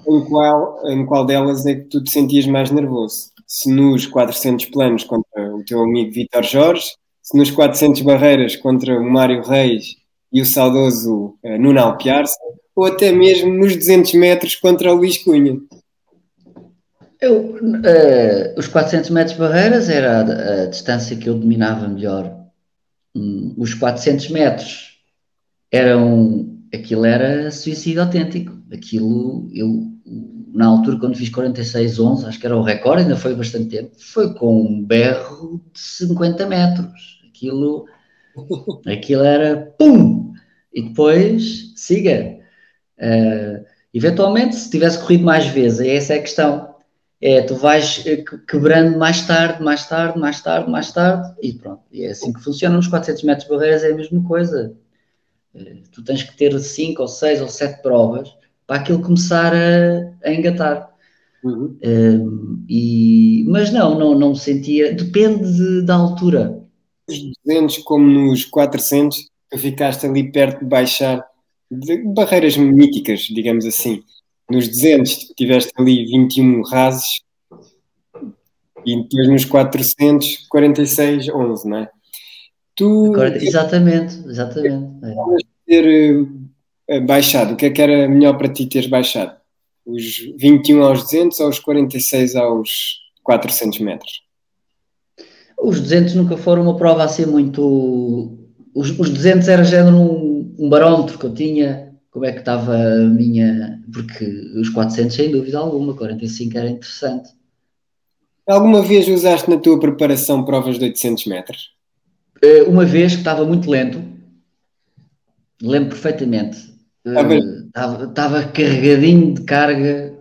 em qual, em qual delas é que tu te sentias mais nervoso? Se nos 400 planos contra o teu amigo Vitor Jorge, se nos 400 barreiras contra o Mário Reis e o saudoso uh, Nuno Alpiarça, ou até mesmo nos 200 metros contra o Luís Cunha? Eu, uh, os 400 metros barreiras era a, a, distância que eu dominava melhor. Um, os 400 metros eram. Aquilo era suicídio autêntico. Aquilo eu na altura, quando fiz 46,11, acho que era o recorde, ainda foi bastante tempo, foi com um berro de 50 metros. Aquilo, aquilo era pum! E depois, siga. Uh, eventualmente, se tivesse corrido mais vezes, essa é a questão. É, tu vais eh, quebrando mais tarde, mais tarde, mais tarde, mais tarde, e pronto. E é assim que funciona nos 400 metros de barreiras, é a mesma coisa. Uh, tu tens que ter 5 ou 6 ou 7 provas para aquilo começar a, a engatar. Uhum. Um, e, mas não, não, não sentia, depende de, da altura. Os 200 como nos 400, tu ficaste ali perto de baixar de barreiras míticas, digamos assim. Nos 200 tiveste ali 21 rasos e depois nos 400, 46, 11, não é? Tu, exatamente, exatamente. É. ter eh, baixado, o que é que era melhor para ti teres baixado? Os 21 aos 200 ou os 46 aos 400 metros? Os 200 nunca foram uma prova assim muito. Os, os 200 era género um, um barómetro que eu tinha, como é que estava a minha. Porque os 400, sem dúvida alguma, 45 era interessante. Alguma vez usaste na tua preparação provas de 800 metros? Eh, uma vez que estava muito lento, lembro perfeitamente. Estava, estava carregadinho de carga.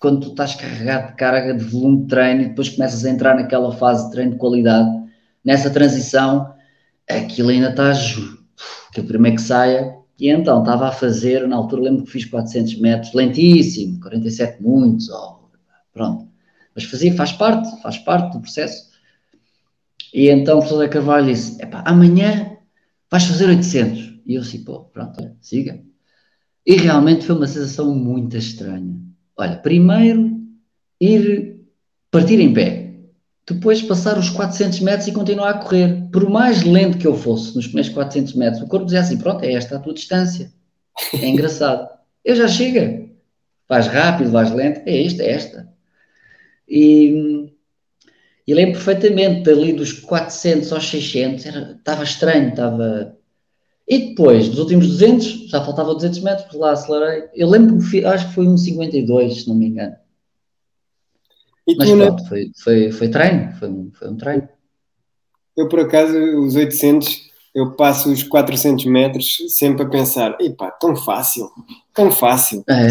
Quando tu estás carregado de carga de volume de treino e depois começas a entrar naquela fase de treino de qualidade, nessa transição, aquilo ainda estás. Aquilo primeiro que saia. E então estava a fazer, na altura lembro que fiz 400 metros, lentíssimo, 47 muitos, pronto. Mas fazia, faz parte, faz parte do processo. E então o professor Zé Carvalho disse: amanhã vais fazer 800. E eu assim, pô, pronto, siga. E realmente foi uma sensação muito estranha. Olha, primeiro ir partir em pé, depois passar os 400 metros e continuar a correr. Por mais lento que eu fosse nos primeiros 400 metros, o corpo dizia assim: pronto, é esta a tua distância. É engraçado. Eu já chega. Vais rápido, vais lento, é esta, é esta. E, e lembro perfeitamente ali dos 400 aos 600, era, estava estranho, estava. E depois, dos últimos 200, já faltava 200 metros, lá acelerei. Eu lembro que acho que foi um 52, se não me engano. E Mas pronto, não... foi, foi, foi treino, foi, foi um treino. Eu, por acaso, os 800, eu passo os 400 metros sempre a pensar: epá, tão fácil, tão fácil. É.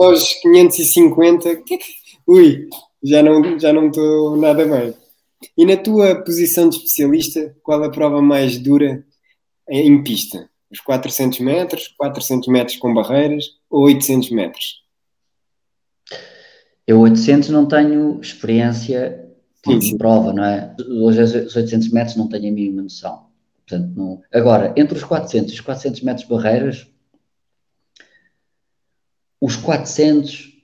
Aos 550, que, ui, já não já não estou nada bem. E na tua posição de especialista, qual a prova mais dura em pista? Os 400 metros, 400 metros com barreiras ou 800 metros? Eu 800 não tenho experiência sim, sim. de prova, não é? Hoje os 800 metros não tenho a mínima noção. Portanto, não... Agora, entre os 400 e os 400 metros barreiras, os 400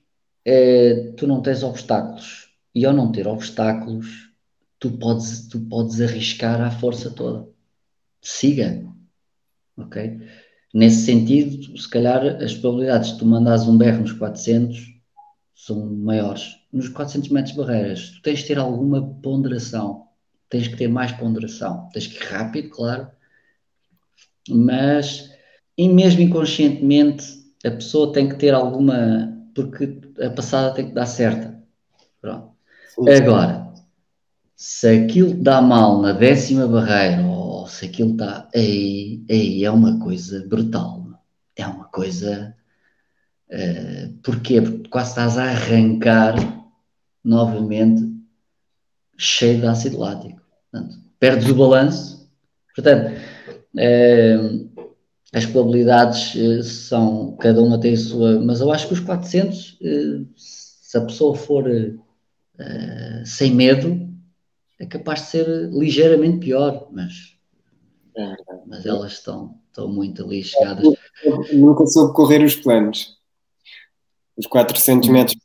é, tu não tens obstáculos. E ao não ter obstáculos, tu podes, tu podes arriscar à força toda. Siga. Ok? Nesse sentido, se calhar as probabilidades de tu mandares um berro nos 400 são maiores. Nos 400 metros de barreiras, tu tens de ter alguma ponderação. Tens que ter mais ponderação. Tens que ir rápido, claro. Mas, e mesmo inconscientemente, a pessoa tem que ter alguma porque a passada tem que dar certa. Pronto. Agora, se aquilo dá mal na décima barreira, se aquilo está. Aí, aí é uma coisa brutal. É uma coisa. Uh, porquê? Porque quase estás a arrancar novamente cheio de ácido lático. Portanto, perdes o balanço. Portanto, uh, as probabilidades uh, são, cada uma tem a sua, mas eu acho que os 400, uh, eh, se a pessoa for sem medo, é capaz de ser ligeiramente pior, mas, mas elas estão, estão muito ali chegadas. Nunca soube correr os planos. Os 400 hum. metros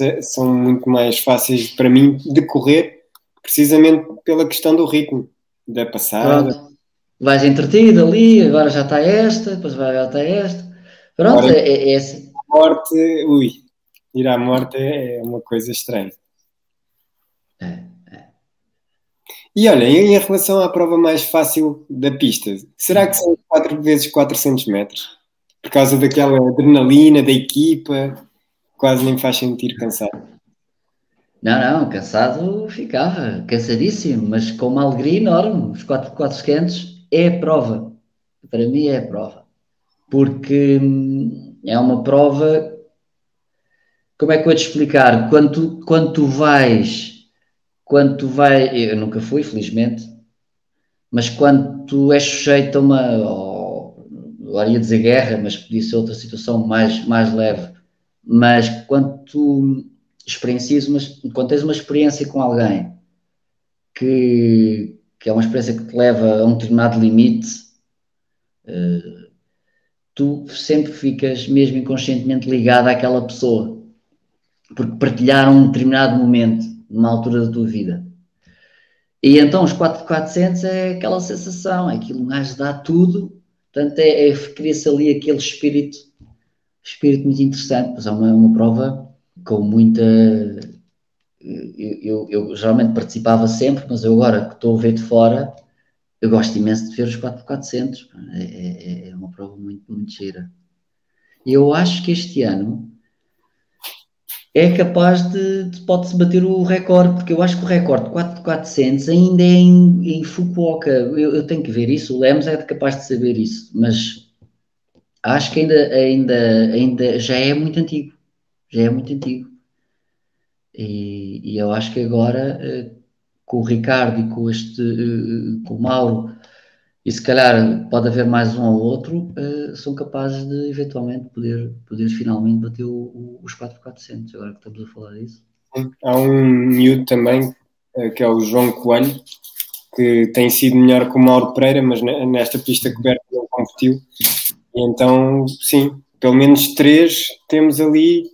é, são muito mais fáceis para mim de correr, precisamente pela questão do ritmo, da passada. Pronto vais entretido ali, agora já está esta, depois vai, já está esta. Pronto, agora, é, é, assim. Morte, ui, ir à morte é, é uma coisa estranha. É. E olha, em relação à prova mais fácil da pista, será que são 4 vezes 400 metros? Por causa daquela adrenalina da equipa, quase nem faz sentir cansado. Não, não, cansado ficava, cansadíssimo, mas com uma alegria enorme. Os 4 x 400 é a prova. Para mim é a prova. Porque hum, é uma prova. Como é que eu vou te explicar? Quando tu, quando tu vais, quando tu vais, eu nunca fui, felizmente, mas quando tu és sujeito a uma, oh, agora ia dizer guerra, mas podia ser outra situação mais, mais leve, mas quando tu experiencias, uma, quando tens uma experiência com alguém que, que é uma experiência que te leva a um determinado limite, Uh, tu sempre ficas mesmo inconscientemente ligado àquela pessoa, porque partilharam um determinado momento, numa altura da tua vida. E então os 4400 é aquela sensação, é aquilo, um gajo dá tudo, portanto é, é cria-se ali aquele espírito, espírito muito interessante, mas é uma, uma prova com muita... Eu, eu, eu, geralmente participava sempre, mas eu agora que estou a ver de fora, eu gosto imenso de ver os 4x400. É, é, é, uma prova muito, muito. E eu acho que este ano é capaz de, de pode-se bater o recorde, porque eu acho que o recorde 4x400 ainda é em, em Fukuoka. Eu, eu, tenho que ver isso, o Lemos é capaz de saber isso, mas acho que ainda, ainda, ainda já é muito antigo. Já é muito antigo. E, e eu acho que agora eh, com o Ricardo e com este, uh, com o Mauro, e se calhar pode haver mais um ou outro, uh, são capazes de eventualmente poder, poder finalmente bater o, o, os 4x400, agora que estamos a falar disso. Há um miúdo também, uh, que é o João Coelho, que tem sido melhor que o Mauro Pereira, mas nesta pista coberta ele competiu. E então, sim, pelo menos três temos ali.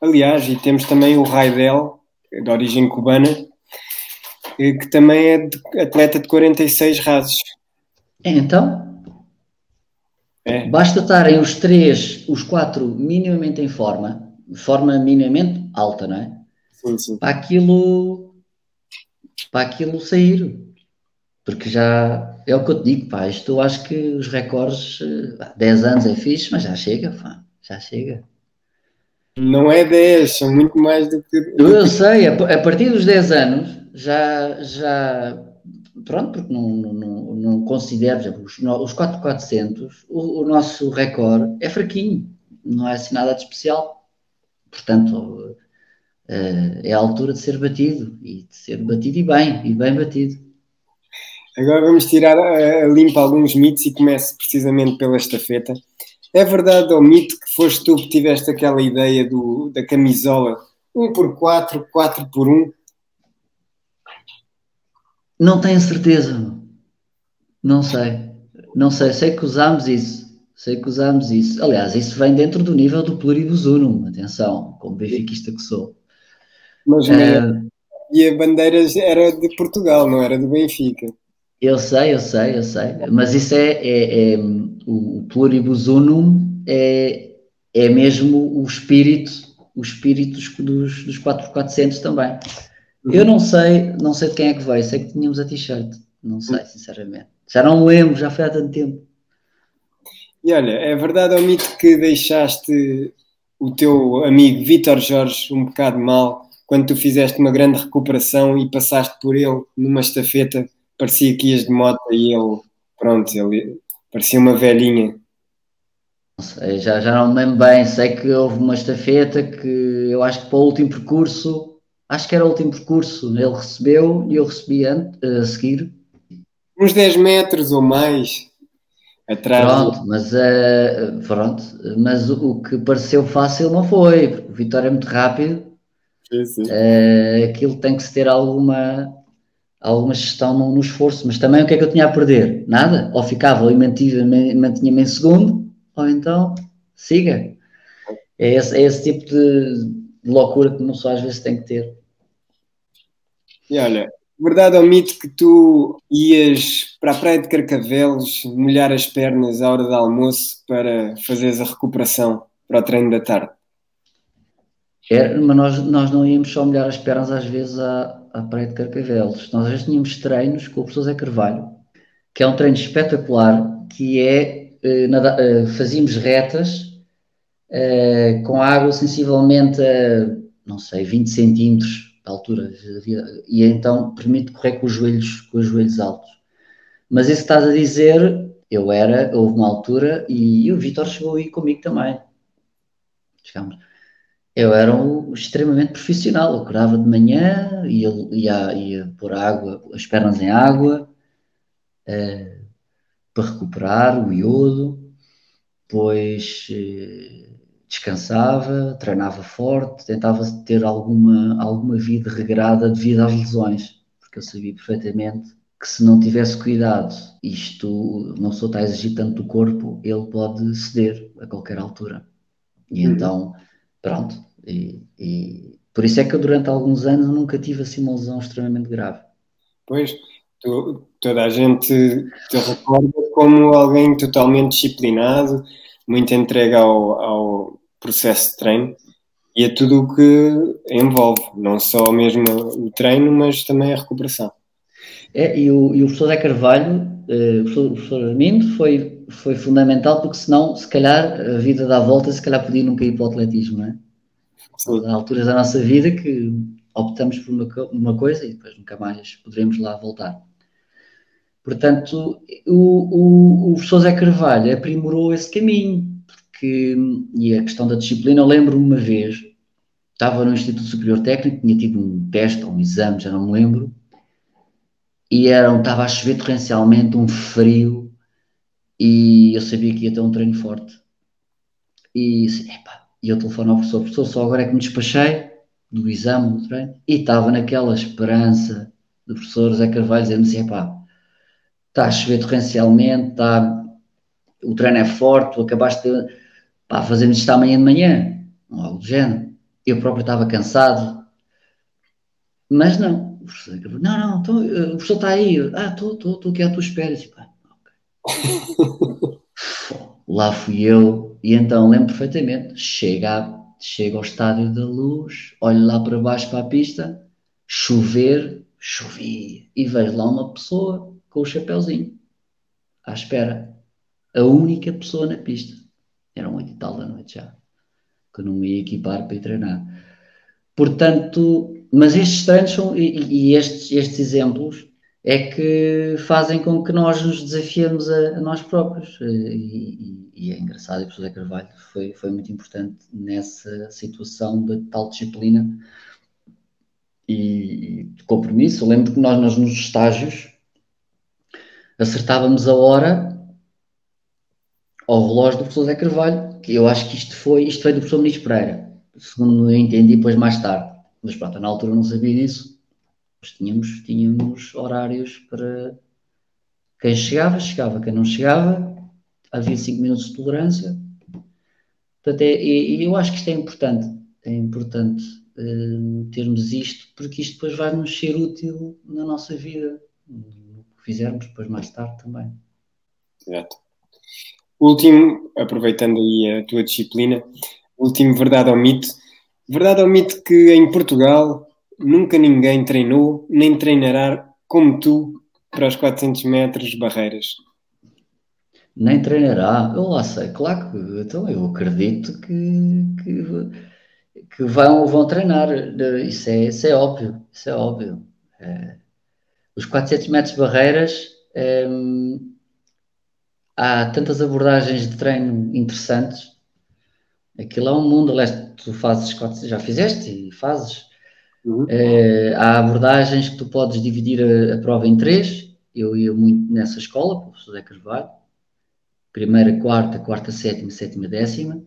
Aliás, e temos também o Raidel, de origem cubana, que também é atleta de 46 rasos. É, então? É. Basta estarem os três, os quatro minimamente em forma, forma minimamente alta, não é? Sim, sim. Para aquilo, para aquilo sair. Porque já é o que eu te digo, pá. Isto eu acho que os recordes, 10 anos é fixe, mas já chega, pá. Já chega. Não é 10, são muito mais do que. Eu sei, a partir dos 10 anos já, já pronto, porque não, não, não considero, por exemplo, os, os 4400, o, o nosso recorde é fraquinho, não é assim nada de especial. Portanto, eh, é a altura de ser batido, e de ser batido e bem, e bem batido. Agora vamos tirar a, limpa alguns mitos e começo precisamente pela estafeta. É verdade ou mito que foste tu que tiveste aquela ideia do, da camisola 1 por 4, 4 por 1? Não tenho certeza. Não sei. Não sei. Sei que usámos isso. Sei que usámos isso. Aliás, isso vem dentro do nível do pluribus unum. Atenção, como benfiquista que sou. Mas uh, e a bandeira era de Portugal, não era do Benfica. Eu sei, eu sei, eu sei. Mas isso é, é, é o pluribus unum é, é mesmo o espírito, o espírito dos, dos 400 também. Eu não sei, não sei de quem é que veio, sei que tínhamos a t-shirt, não sei, sinceramente. Já não lembro, já foi há tanto tempo. E olha, é verdade ou mito que deixaste o teu amigo Vitor Jorge um bocado mal quando tu fizeste uma grande recuperação e passaste por ele numa estafeta, parecia que ias de moto e ele, pronto, ele parecia uma velhinha. Não sei, já, já não me lembro bem, sei que houve uma estafeta que eu acho que para o último percurso acho que era o último percurso, ele recebeu e eu recebi a, a seguir. Uns 10 metros ou mais atrás. Pronto, mas, uh, pronto, mas o, que pareceu fácil não foi, porque o Vitória é muito rápido. Sim, sim. Uh, aquilo tem que se ter alguma, alguma gestão no, no, esforço, mas também o que é que eu tinha a perder? Nada. Ou ficava e mantinha-me em segundo, ou então siga. É esse, é esse tipo de, de loucura que não só às vezes tem que ter. E olha, verdade ou mito que tu ias para a praia de Carcavelos molhar as pernas à hora do almoço para fazeres a recuperação para o treino da tarde? Era, mas nós, nós não íamos só molhar as pernas às vezes à, à praia de Carcavelos. Nós às vezes tínhamos treinos com o professor Zé Carvalho, que é um treino espetacular, que é, eh, nada, eh, fazíamos retas eh, com água sensivelmente a, não sei, 20 centímetros de altura, e então permite correr com os joelhos, com os joelhos altos. Mas isso estás a dizer, eu era, houve uma altura, e, e o Vitor chegou aí comigo também. Chegamos. Eu era um, extremamente profissional, eu acordava de manhã, ia, ia, ia pôr água, as pernas em água, uh, para recuperar o iodo, depois uh, descansava, treinava forte, tentava ter alguma, alguma vida regrada devido às lesões, porque eu sabia perfeitamente que se não tivesse cuidado, isto, uma pessoa está a exigir tanto do corpo, ele pode ceder a qualquer altura. E uhum. então, pronto. E, e, por isso é que eu, durante alguns anos, nunca tive assim uma lesão extremamente grave. Pois, tu, toda a gente te recorda como alguém totalmente disciplinado, muito entregue ao, ao processo de treino e a tudo o que envolve, não só mesmo o treino, mas também a recuperação. É, e, o, e o professor Zé Carvalho, eh, o professor, o professor Armindo, foi, foi fundamental, porque senão, se calhar, a vida dá volta, se calhar podia nunca ir para o atletismo, não é? Sim. Há alturas da nossa vida que optamos por uma, uma coisa e depois nunca mais poderemos lá voltar. Portanto, o, o, o professor Zé Carvalho aprimorou esse caminho, porque, e a questão da disciplina, eu lembro-me uma vez, estava no Instituto Superior Técnico, tinha tido um teste ou um exame, já não me lembro, e era, estava a chover torrencialmente, um frio, e eu sabia que ia ter um treino forte. E epá, e eu telefono ao professor, professor, só agora é que me despachei do exame, do treino, e estava naquela esperança do professor Zé Carvalho, dizendo assim, epá, está a chover torrencialmente, está, o treino é forte, tu acabaste de, pá, fazemos isto amanhã de manhã, algo do género. Eu próprio estava cansado, mas não, o professor não, não, então, eh, o professor está aí, ah, estou, estou, estou aqui à tua espera, e, pá, okay. lá fui eu, e então lembro perfeitamente, chega, chega ao estádio da luz, olho lá para baixo para a pista, chover, chovia, e vejo lá uma pessoa com o chapéuzinho, à espera. A única pessoa na pista. Eram oito e tal da noite já, que não me ia equipar para ir treinar. Portanto, mas estes treinos são, e, e estes, estes exemplos é que fazem com que nós nos desafiemos a, a nós próprios. E, e, e, é engraçado, e o professor Carvalho foi, foi muito importante nessa situação de tal disciplina e, de compromisso. Eu lembro que nós, nós nos estágios acertávamos a hora ao relógio do professor Zé Carvalho, que eu acho que isto foi, isto foi do professor Ministro Pereira, segundo eu entendi depois mais tarde. Mas pronto, na altura não sabia disso. Mas tínhamos, tínhamos horários para quem chegava, chegava, quem não chegava, havia 5 minutos de tolerância. Portanto, é, e, e, eu acho que isto é importante, é importante uh, termos isto, porque isto depois vai nos ser útil na nossa vida fizermos depois mais tarde também. Exato. Último, aproveitando aí a tua disciplina, último verdade ou mito. Verdade ou mito que em Portugal nunca ninguém treinou, nem treinará como tu para os 400 metros barreiras. Nem treinará, eu lá sei, claro que então eu acredito que, que, que vão, vão treinar, isso é, isso é óbvio, isso é óbvio. É, os 400 metros de barreiras, hum, há tantas abordagens de treino interessantes. Aquilo é um mundo, aliás, tu fazes, já fizeste e fazes. Uhum. É, há abordagens que tu podes dividir a, a, prova em três. Eu ia muito nessa escola, com o professor José Carvalho. Primeira, quarta, quarta, sétima, sétima, décima.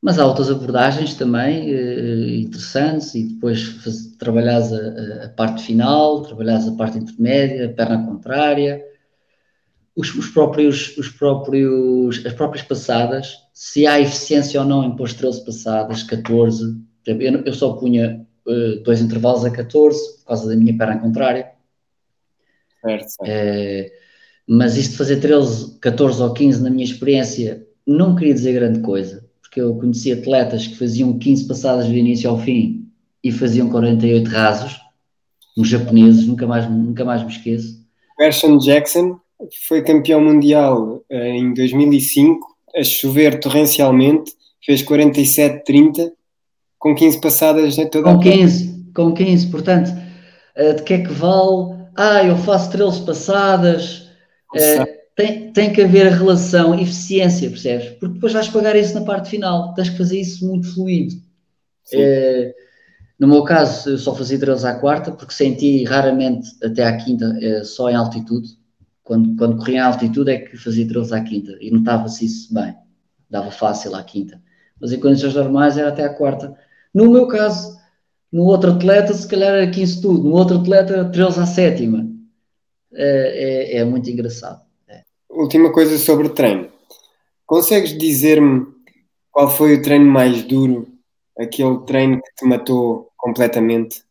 Mas há outras abordagens também eh, interessantes e depois faz, trabalhas a, a, parte final, trabalhas a parte intermédia, a perna contrária, os, os, próprios, os próprios, as próprias passadas, se há eficiência ou não em pôr 13 passadas, 14, eu, eu só punha uh, dois intervalos a 14 por causa da minha perna contrária. Certo, certo. Mas isto de fazer 13, 14 ou 15, na minha experiência, não queria dizer grande coisa porque eu conheci atletas que faziam 15 passadas do início ao fim e faziam 48 rasos, uns japoneses, nunca mais, nunca mais me esqueço. Gershon Jackson foi campeão mundial eh, em 2005, a chover torrencialmente, fez 47-30 com 15 passadas em toda com 15, com 15, portanto, eh, de que é que vale? Ah, eu faço 13 passadas. Uh, tem, tem que haver a relação eficiência, percebes? Porque depois vais pagar isso na parte final, tens que fazer isso muito fluido. É, no meu caso, eu só fazia drills à quarta, porque senti raramente até à quinta, é, só em altitude. Quando, quando corria em altitude é que fazia drills à quinta e notava-se isso bem, dava fácil à quinta. Mas em condições normais era até à quarta. No meu caso, no outro atleta, se calhar era 15 tudo, no outro atleta, drills à sétima é, é muito engraçado. Última coisa sobre o treino. Consegues dizer-me qual foi o treino mais duro, aquele treino que te matou completamente?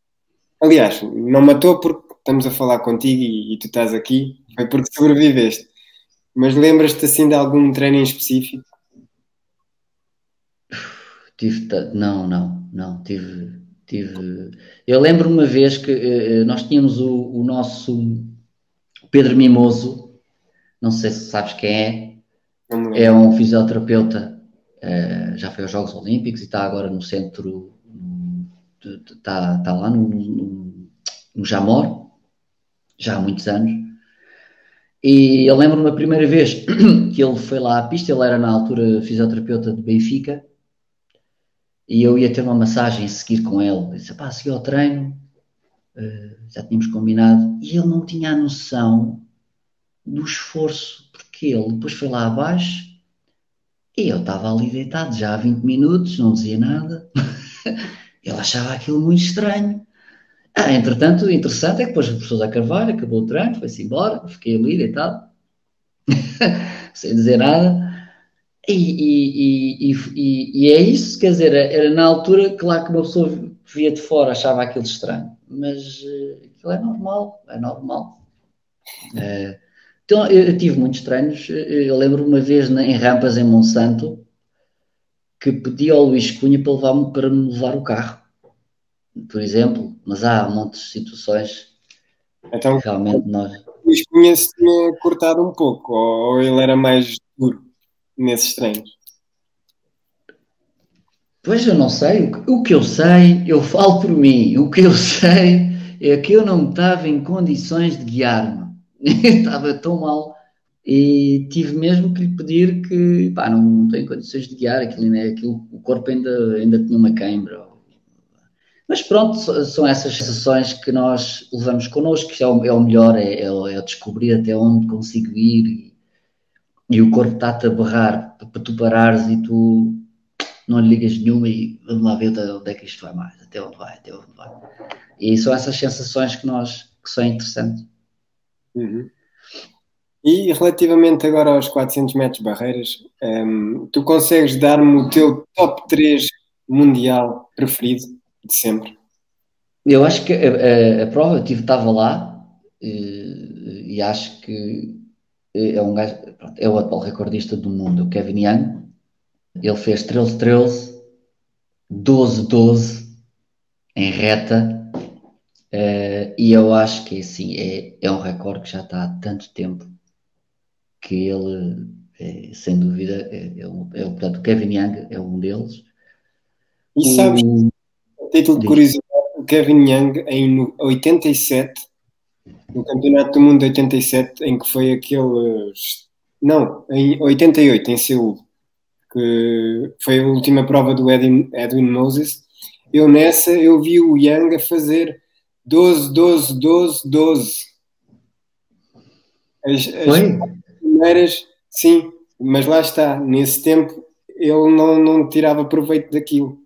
Aliás, não matou porque estamos a falar contigo e, e tu estás aqui, foi porque sobreviveste. Mas lembras-te assim de algum treino em específico? Tive, não, não, não, tive, tive. Eu lembro uma vez que uh, nós tínhamos o, o, nosso Pedro Mimoso, não sei se sabes quem é, é um fisioterapeuta, uh, já foi aos Jogos Olímpicos e está agora no centro, está, está lá no, no, no Jamor, já há muitos anos. E eu lembro-me a primeira vez que ele foi lá à pista, ele era na altura fisioterapeuta de Benfica, e eu ia ter uma massagem a seguir com ele. Eu disse, pá, segui ao treino, uh, já tínhamos combinado, e ele não tinha a noção do esforço, porque ele depois foi lá abaixo e eu estava ali deitado já há 20 minutos, não dizia nada. ele achava aquilo muito estranho. Ah, entretanto, o interessante é que depois o professor da Carvalho acabou o treino, foi-se embora, fiquei ali deitado, sem dizer nada. E, e, e, e, é isso, quer dizer, era na altura, claro que uma pessoa via de fora achava aquilo estranho, mas uh, aquilo é normal, é normal. Uh, então, eu, tive muitos treinos, eu lembro uma vez em rampas em Monsanto, que pedi ao Luís Cunha para, levar para me levar o carro, por exemplo, mas há montes de situações então, realmente nós... O Luís Cunha se tinha cortado um pouco, ou ele era mais duro? nesses treinos? Pois eu não sei. O que eu sei, eu falo por mim. O que eu sei é que eu não estava em condições de guiar-me. estava tão mal. E tive mesmo que lhe pedir que, pá, não, não tenho condições de guiar aquilo, né? aquilo o corpo ainda, ainda tinha uma queimbra. Mas pronto, são essas sensações que nós levamos connosco, que é o, é o melhor, é, é, é descobrir até onde consigo ir e o corpo está-te a berrar para tu parares e tu não lhe ligas nenhuma e vamos lá ver onde é que isto vai mais, até onde vai, até onde vai. E são essas sensações que nós que são interessantes. Uhum. E relativamente agora aos 400 metros barreiras, um, tu consegues dar-me o teu top 3 mundial preferido de sempre? Eu acho que a, a, a prova, eu tive, estava lá e, e acho que é um gajo, pronto, é o atual recordista do mundo, o Kevin Young. Ele fez 13-13, 12-12 em reta. Uh, e eu acho que assim, é, é um recorde que já está há tanto tempo que ele, é, sem dúvida, é, é, um, é, portanto, o Kevin Young é um deles. E sabes, o, título de curiosidade, o Kevin Young em 87 no Campeonato do Mundo de 87, em que foi aquele. Não, em 88, em Seul, que foi a última prova do Edwin, Edwin Moses. Eu nessa, eu vi o Young a fazer 12, 12, 12, 12. As, as primeiras, sim, mas lá está, nesse tempo ele não, não tirava proveito daquilo,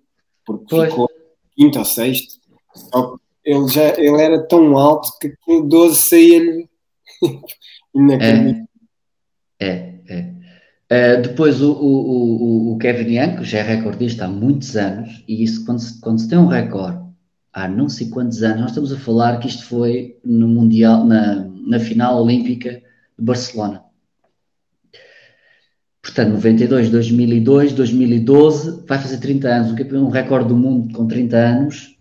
porque pois. ficou quinto ou sexto. Só ele já ele era tão alto que com 12 saía-lhe inacreditável. É, é. é. Uh, depois o, o, o, Kevin Young, que já é recordista há muitos anos, e isso quando se, quando se tem um recorde há não sei quantos anos, nós estamos a falar que isto foi no Mundial, na, na final olímpica de Barcelona. Portanto, 92, 2002, 2012, vai fazer 30 anos, um recorde do mundo com 30 anos,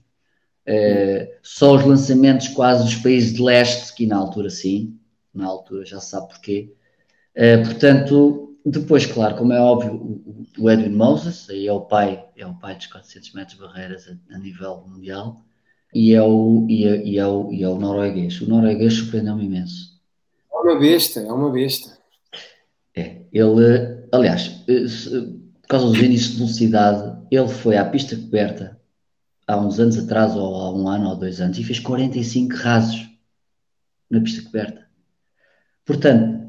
Uh, só os lançamentos quase dos países de leste, que na altura sim, na altura já se sabe porquê. Uh, portanto, depois, claro, como é óbvio, o, Edwin Moses, aí é o pai, é o pai dos 400 metros de barreiras a, a nível mundial, e é, o, e, é, e, é o, e é o norueguês. O norueguês surpreendeu-me imenso. É uma besta, é uma besta. É, ele, aliás, eh, por causa dos índices de velocidade, ele foi à pista coberta há uns anos atrás, ou há um ano ou dois anos, e fez 45 rasos na pista coberta. Portanto,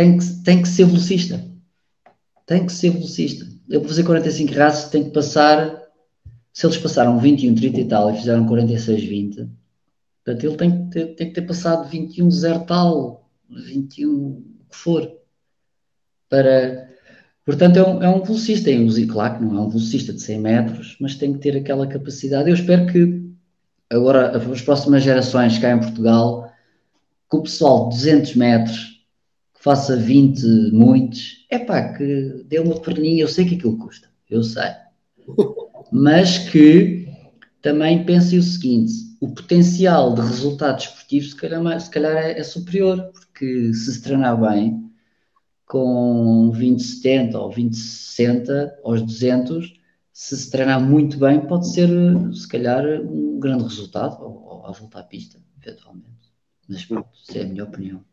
tem que, tem que ser velocista. Tem que ser velocista. Eu, para fazer 45 rasos, tenho que passar. Se eles passaram 21, 30 e tal e fizeram 46, 20, Portanto, ele tem que ter, tem que ter passado 21 zero tal, 21 o que for, para... Portanto, é um, é um velocista, é claro que não é um velocista de 100 metros, mas tem que ter aquela capacidade. Eu espero que agora as próximas gerações cá em Portugal, que o pessoal de 200 metros faça 20 muitos, é pá, que dê uma perninha, eu sei que aquilo custa, eu sei, mas que também pensem o seguinte: o potencial de resultado esportivo, se calhar, se calhar é, é, superior, porque se se treinar bem, com 20-70 ou 20-60 aos 200, se se treinar muito bem, pode ser, se calhar, um grande resultado, ou, ou a voltar à pista, eventualmente. Mas pronto, isso é a minha opinião.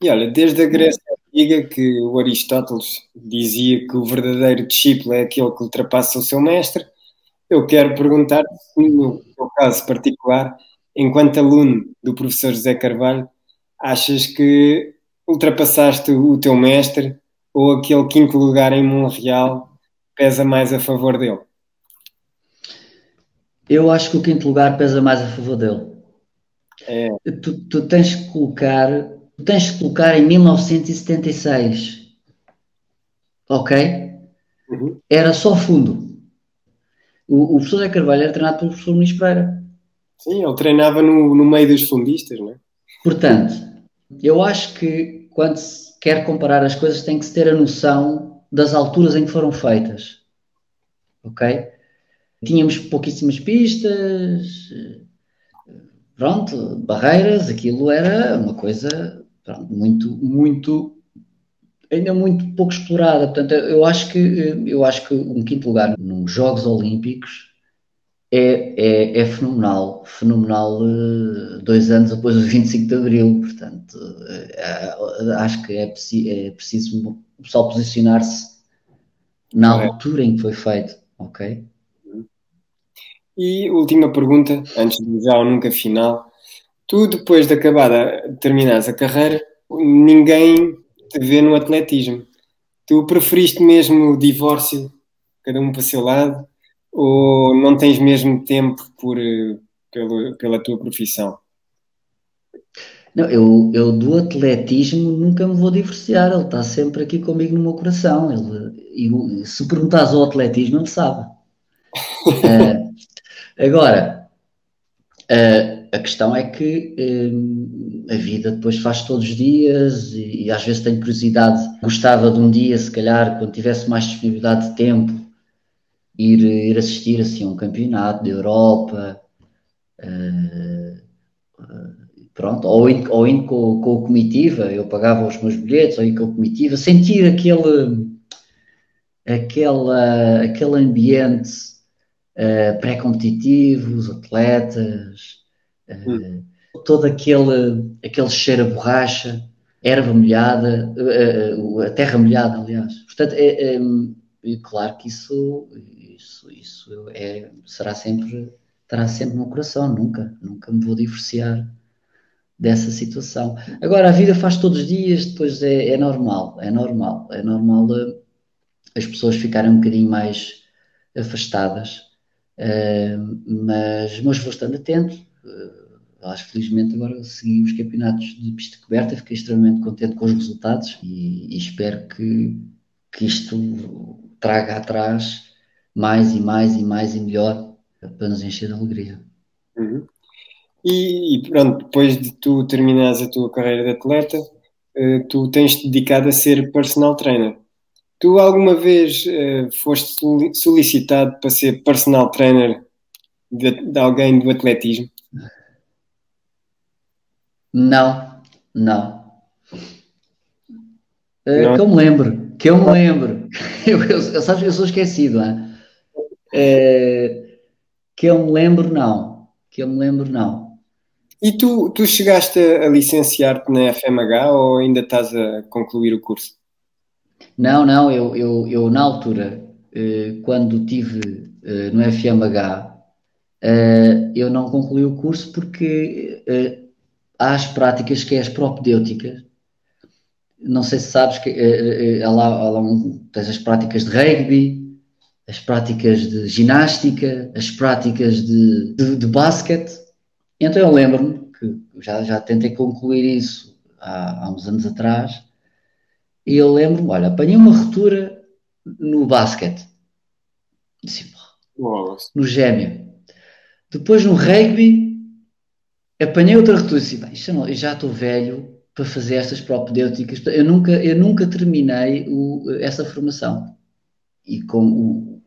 E olha, desde a Grécia Antiga que o Aristóteles dizia que o verdadeiro discípulo é aquele que ultrapassa o seu mestre, eu quero perguntar, no teu caso particular, enquanto aluno do professor José Carvalho, achas que ultrapassaste o teu mestre ou aquele quinto lugar em Montreal pesa mais a favor dele? Eu acho que o quinto lugar pesa mais a favor dele. É. Tu, tu, tens que colocar, tens que colocar em 1976, ok? Uhum. Era só fundo. O, o professor Zé Carvalho era treinado pelo professor Luís Pereira. Sim, ele treinava no, no meio dos fundistas, não é? Portanto, eu acho que quando se quer comparar as coisas tem que se ter a noção das alturas em que foram feitas. Ok? Tínhamos pouquíssimas pistas, pronto, barreiras, aquilo era uma coisa pronto, muito, muito ainda muito pouco explorada. Portanto, eu acho que, eu acho que um quinto lugar nos Jogos Olímpicos é, é, é fenomenal. Fenomenal eh, dois anos depois do 25 de Abril. Portanto, eh, acho que é, é preciso pessoal posicionar-se na é. altura em que foi feito. Ok? E última pergunta, antes de já ou nunca final. Tu, depois de acabar, de terminares a carreira, ninguém te vê no atletismo. Tu preferiste mesmo o divórcio, cada um para o seu lado, ou não tens mesmo tempo por, eh, pelo, pela tua profissão? Não, eu, eu do atletismo nunca me vou divorciar, ele está sempre aqui comigo no meu coração. Ele, e, se perguntares ao atletismo, ele sabe. uh, agora, uh, a questão é que hum, a vida depois faz todos os dias e, e, às vezes tenho curiosidade. Gostava de um dia, se calhar, quando tivesse mais disponibilidade de tempo, ir, ir assistir assim, a um campeonato da Europa. Uh, pronto, ou indo, ou indo com, com a comitiva, eu pagava os meus bilhetes, ou indo com a comitiva, sentir aquele, aquela, aquele ambiente uh, pré-competitivo, os atletas, Hum. todo aquele, aquele cheiro a borracha, erva molhada, uh, a terra molhada, aliás. Portanto, é, é, claro que isso, isso, isso é, será sempre, estará sempre no coração, nunca, nunca me vou divorciar dessa situação. Agora, a vida faz todos os dias, depois é, é normal, é normal, é normal uh, as pessoas ficarem um bocadinho mais afastadas, mas, mas vou estando atento, acho que felizmente agora segui os campeonatos de pista coberta, fiquei extremamente contente com os resultados e, e espero que, que isto traga atrás mais e mais e mais e melhor para nos encher de alegria. Uhum. E, e, pronto, depois de tu terminares a tua carreira de atleta, uh, tu tens-te dedicado a ser personal trainer. Tu alguma vez uh, foste solicitado para ser personal trainer de, de alguém do atletismo? Não, não. Uh, que eu me lembro, que eu me lembro. eu, eu, eu, sabes, eu sou esquecido, hein? Uh, que eu me lembro, não. Que eu me lembro, não. E tu, tu chegaste a, licenciar-te na FMH ou ainda estás a concluir o curso? Não, não, eu, eu, eu na altura, uh, quando tive uh, no FMH, uh, eu não concluí o curso porque as práticas que é as propedêuticas. Não sei se sabes que é, lá, há lá um, tens as práticas de rugby, as práticas de ginástica, as práticas de, de, de basquete, Então eu lembro-me que já, já tentei concluir isso há, há uns anos atrás, e eu lembro-me, olha, apanhei uma ruptura no basquete. No gêmeo. Depois no rugby, apanhei outra ruptura e disse, bem, já estou velho para fazer estas propedêuticas. Eu nunca, eu nunca terminei o, essa formação. E com o,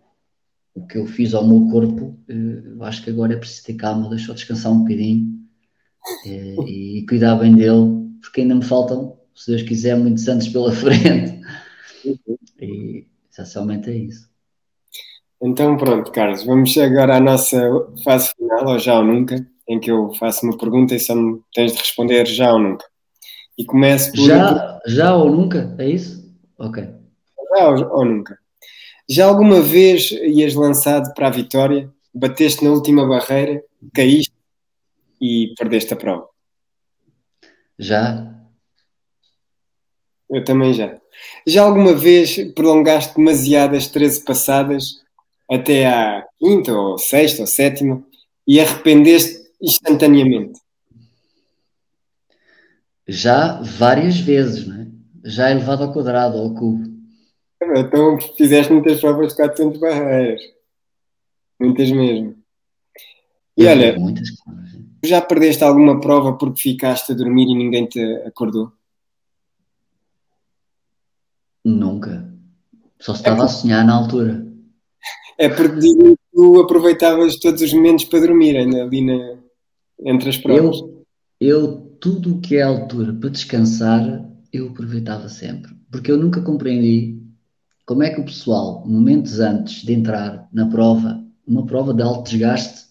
o que eu fiz ao meu corpo, eh, eu acho que agora é preciso ter calma, deixa-o descansar um bocadinho eh, e cuidar bem dele, porque ainda me faltam, se Deus quiser, muitos anos pela frente. E essencialmente é isso. Então pronto, Carlos, vamos agora à nossa fase final, ou já ou nunca, em que eu faço uma pergunta e só me tens de responder já ou nunca. E começo por. Já, já ou nunca? É isso? Ok. Já ou, ou nunca. Já alguma vez ias lançado para a vitória, bateste na última barreira, caíste e perdeste a prova? Já. Eu também já. Já alguma vez prolongaste demasiado as 13 passadas até à quinta ou sexta ou sétima e arrependeste instantaneamente? Já várias vezes, não é? Já elevado ao quadrado ou ao cubo. Então fizeste muitas provas de 400 barreiras. Muitas mesmo. E Eu olha, muitas. já perdeste alguma prova porque ficaste a dormir e ninguém te acordou? Nunca. Só se estava é a sonhar na altura. É porque tu aproveitavas todos os momentos para dormir, ainda ali na, entre as provas. Eu, eu tudo o que é altura para descansar, eu aproveitava sempre. Porque eu nunca compreendi como é que o pessoal, momentos antes de entrar na prova, uma prova de alto desgaste,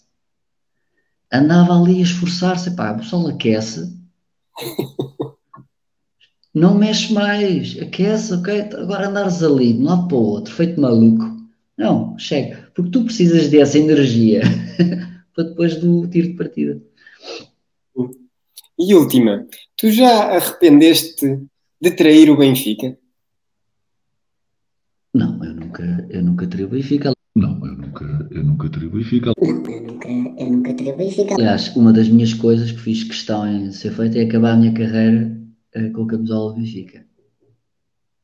andava ali a esforçar-se. Pá, o pessoal aquece, não mexe mais, aquece, ok? Agora andares ali de um lado para o outro, feito maluco. Não, chega. Porque tu precisas dessa energia para depois do tiro de partida. E última, tu já arrependeste de trair o Benfica? Não, eu nunca, eu nunca traí o Benfica. Não, eu nunca, eu nunca traí o Benfica. Não, eu nunca, eu nunca traí o Benfica. Aliás, uma das minhas coisas que fiz questão em ser feita é acabar a minha carreira uh, com a camisola do Benfica.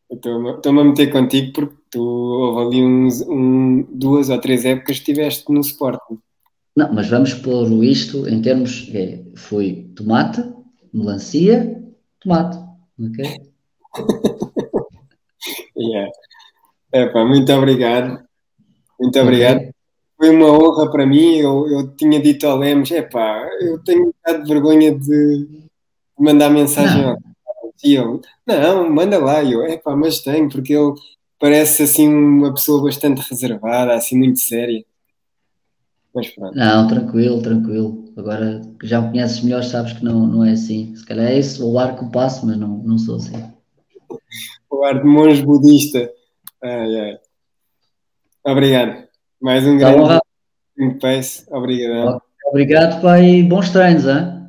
Estou-me a meter contigo porque tu houve ali uns, um, duas ou três épocas que estiveste no Sporting. Não, mas vamos pôr isto em termos. É, foi tomate, melancia, tomate. Ok? yeah. Epá, muito obrigado. Muito obrigado. Okay. Foi uma honra para mim. Eu, eu tinha dito ao Lemos: epá, eu tenho um bocado de vergonha de mandar mensagem não. ao e eu, não, manda lá. E eu, epá, mas tenho, porque ele parece assim uma pessoa bastante reservada, assim muito séria. Mas pronto. Não, tranquilo, tranquilo. Agora que já me conheces melhor, sabes que não, não é assim. Se calhar é isso o ar que eu passo, mas não, não sou assim. O ar de monge budista. Ai, ai. Obrigado. Mais um tá grande peço. Obrigado. Obrigado, pai. Bons treinos, hein?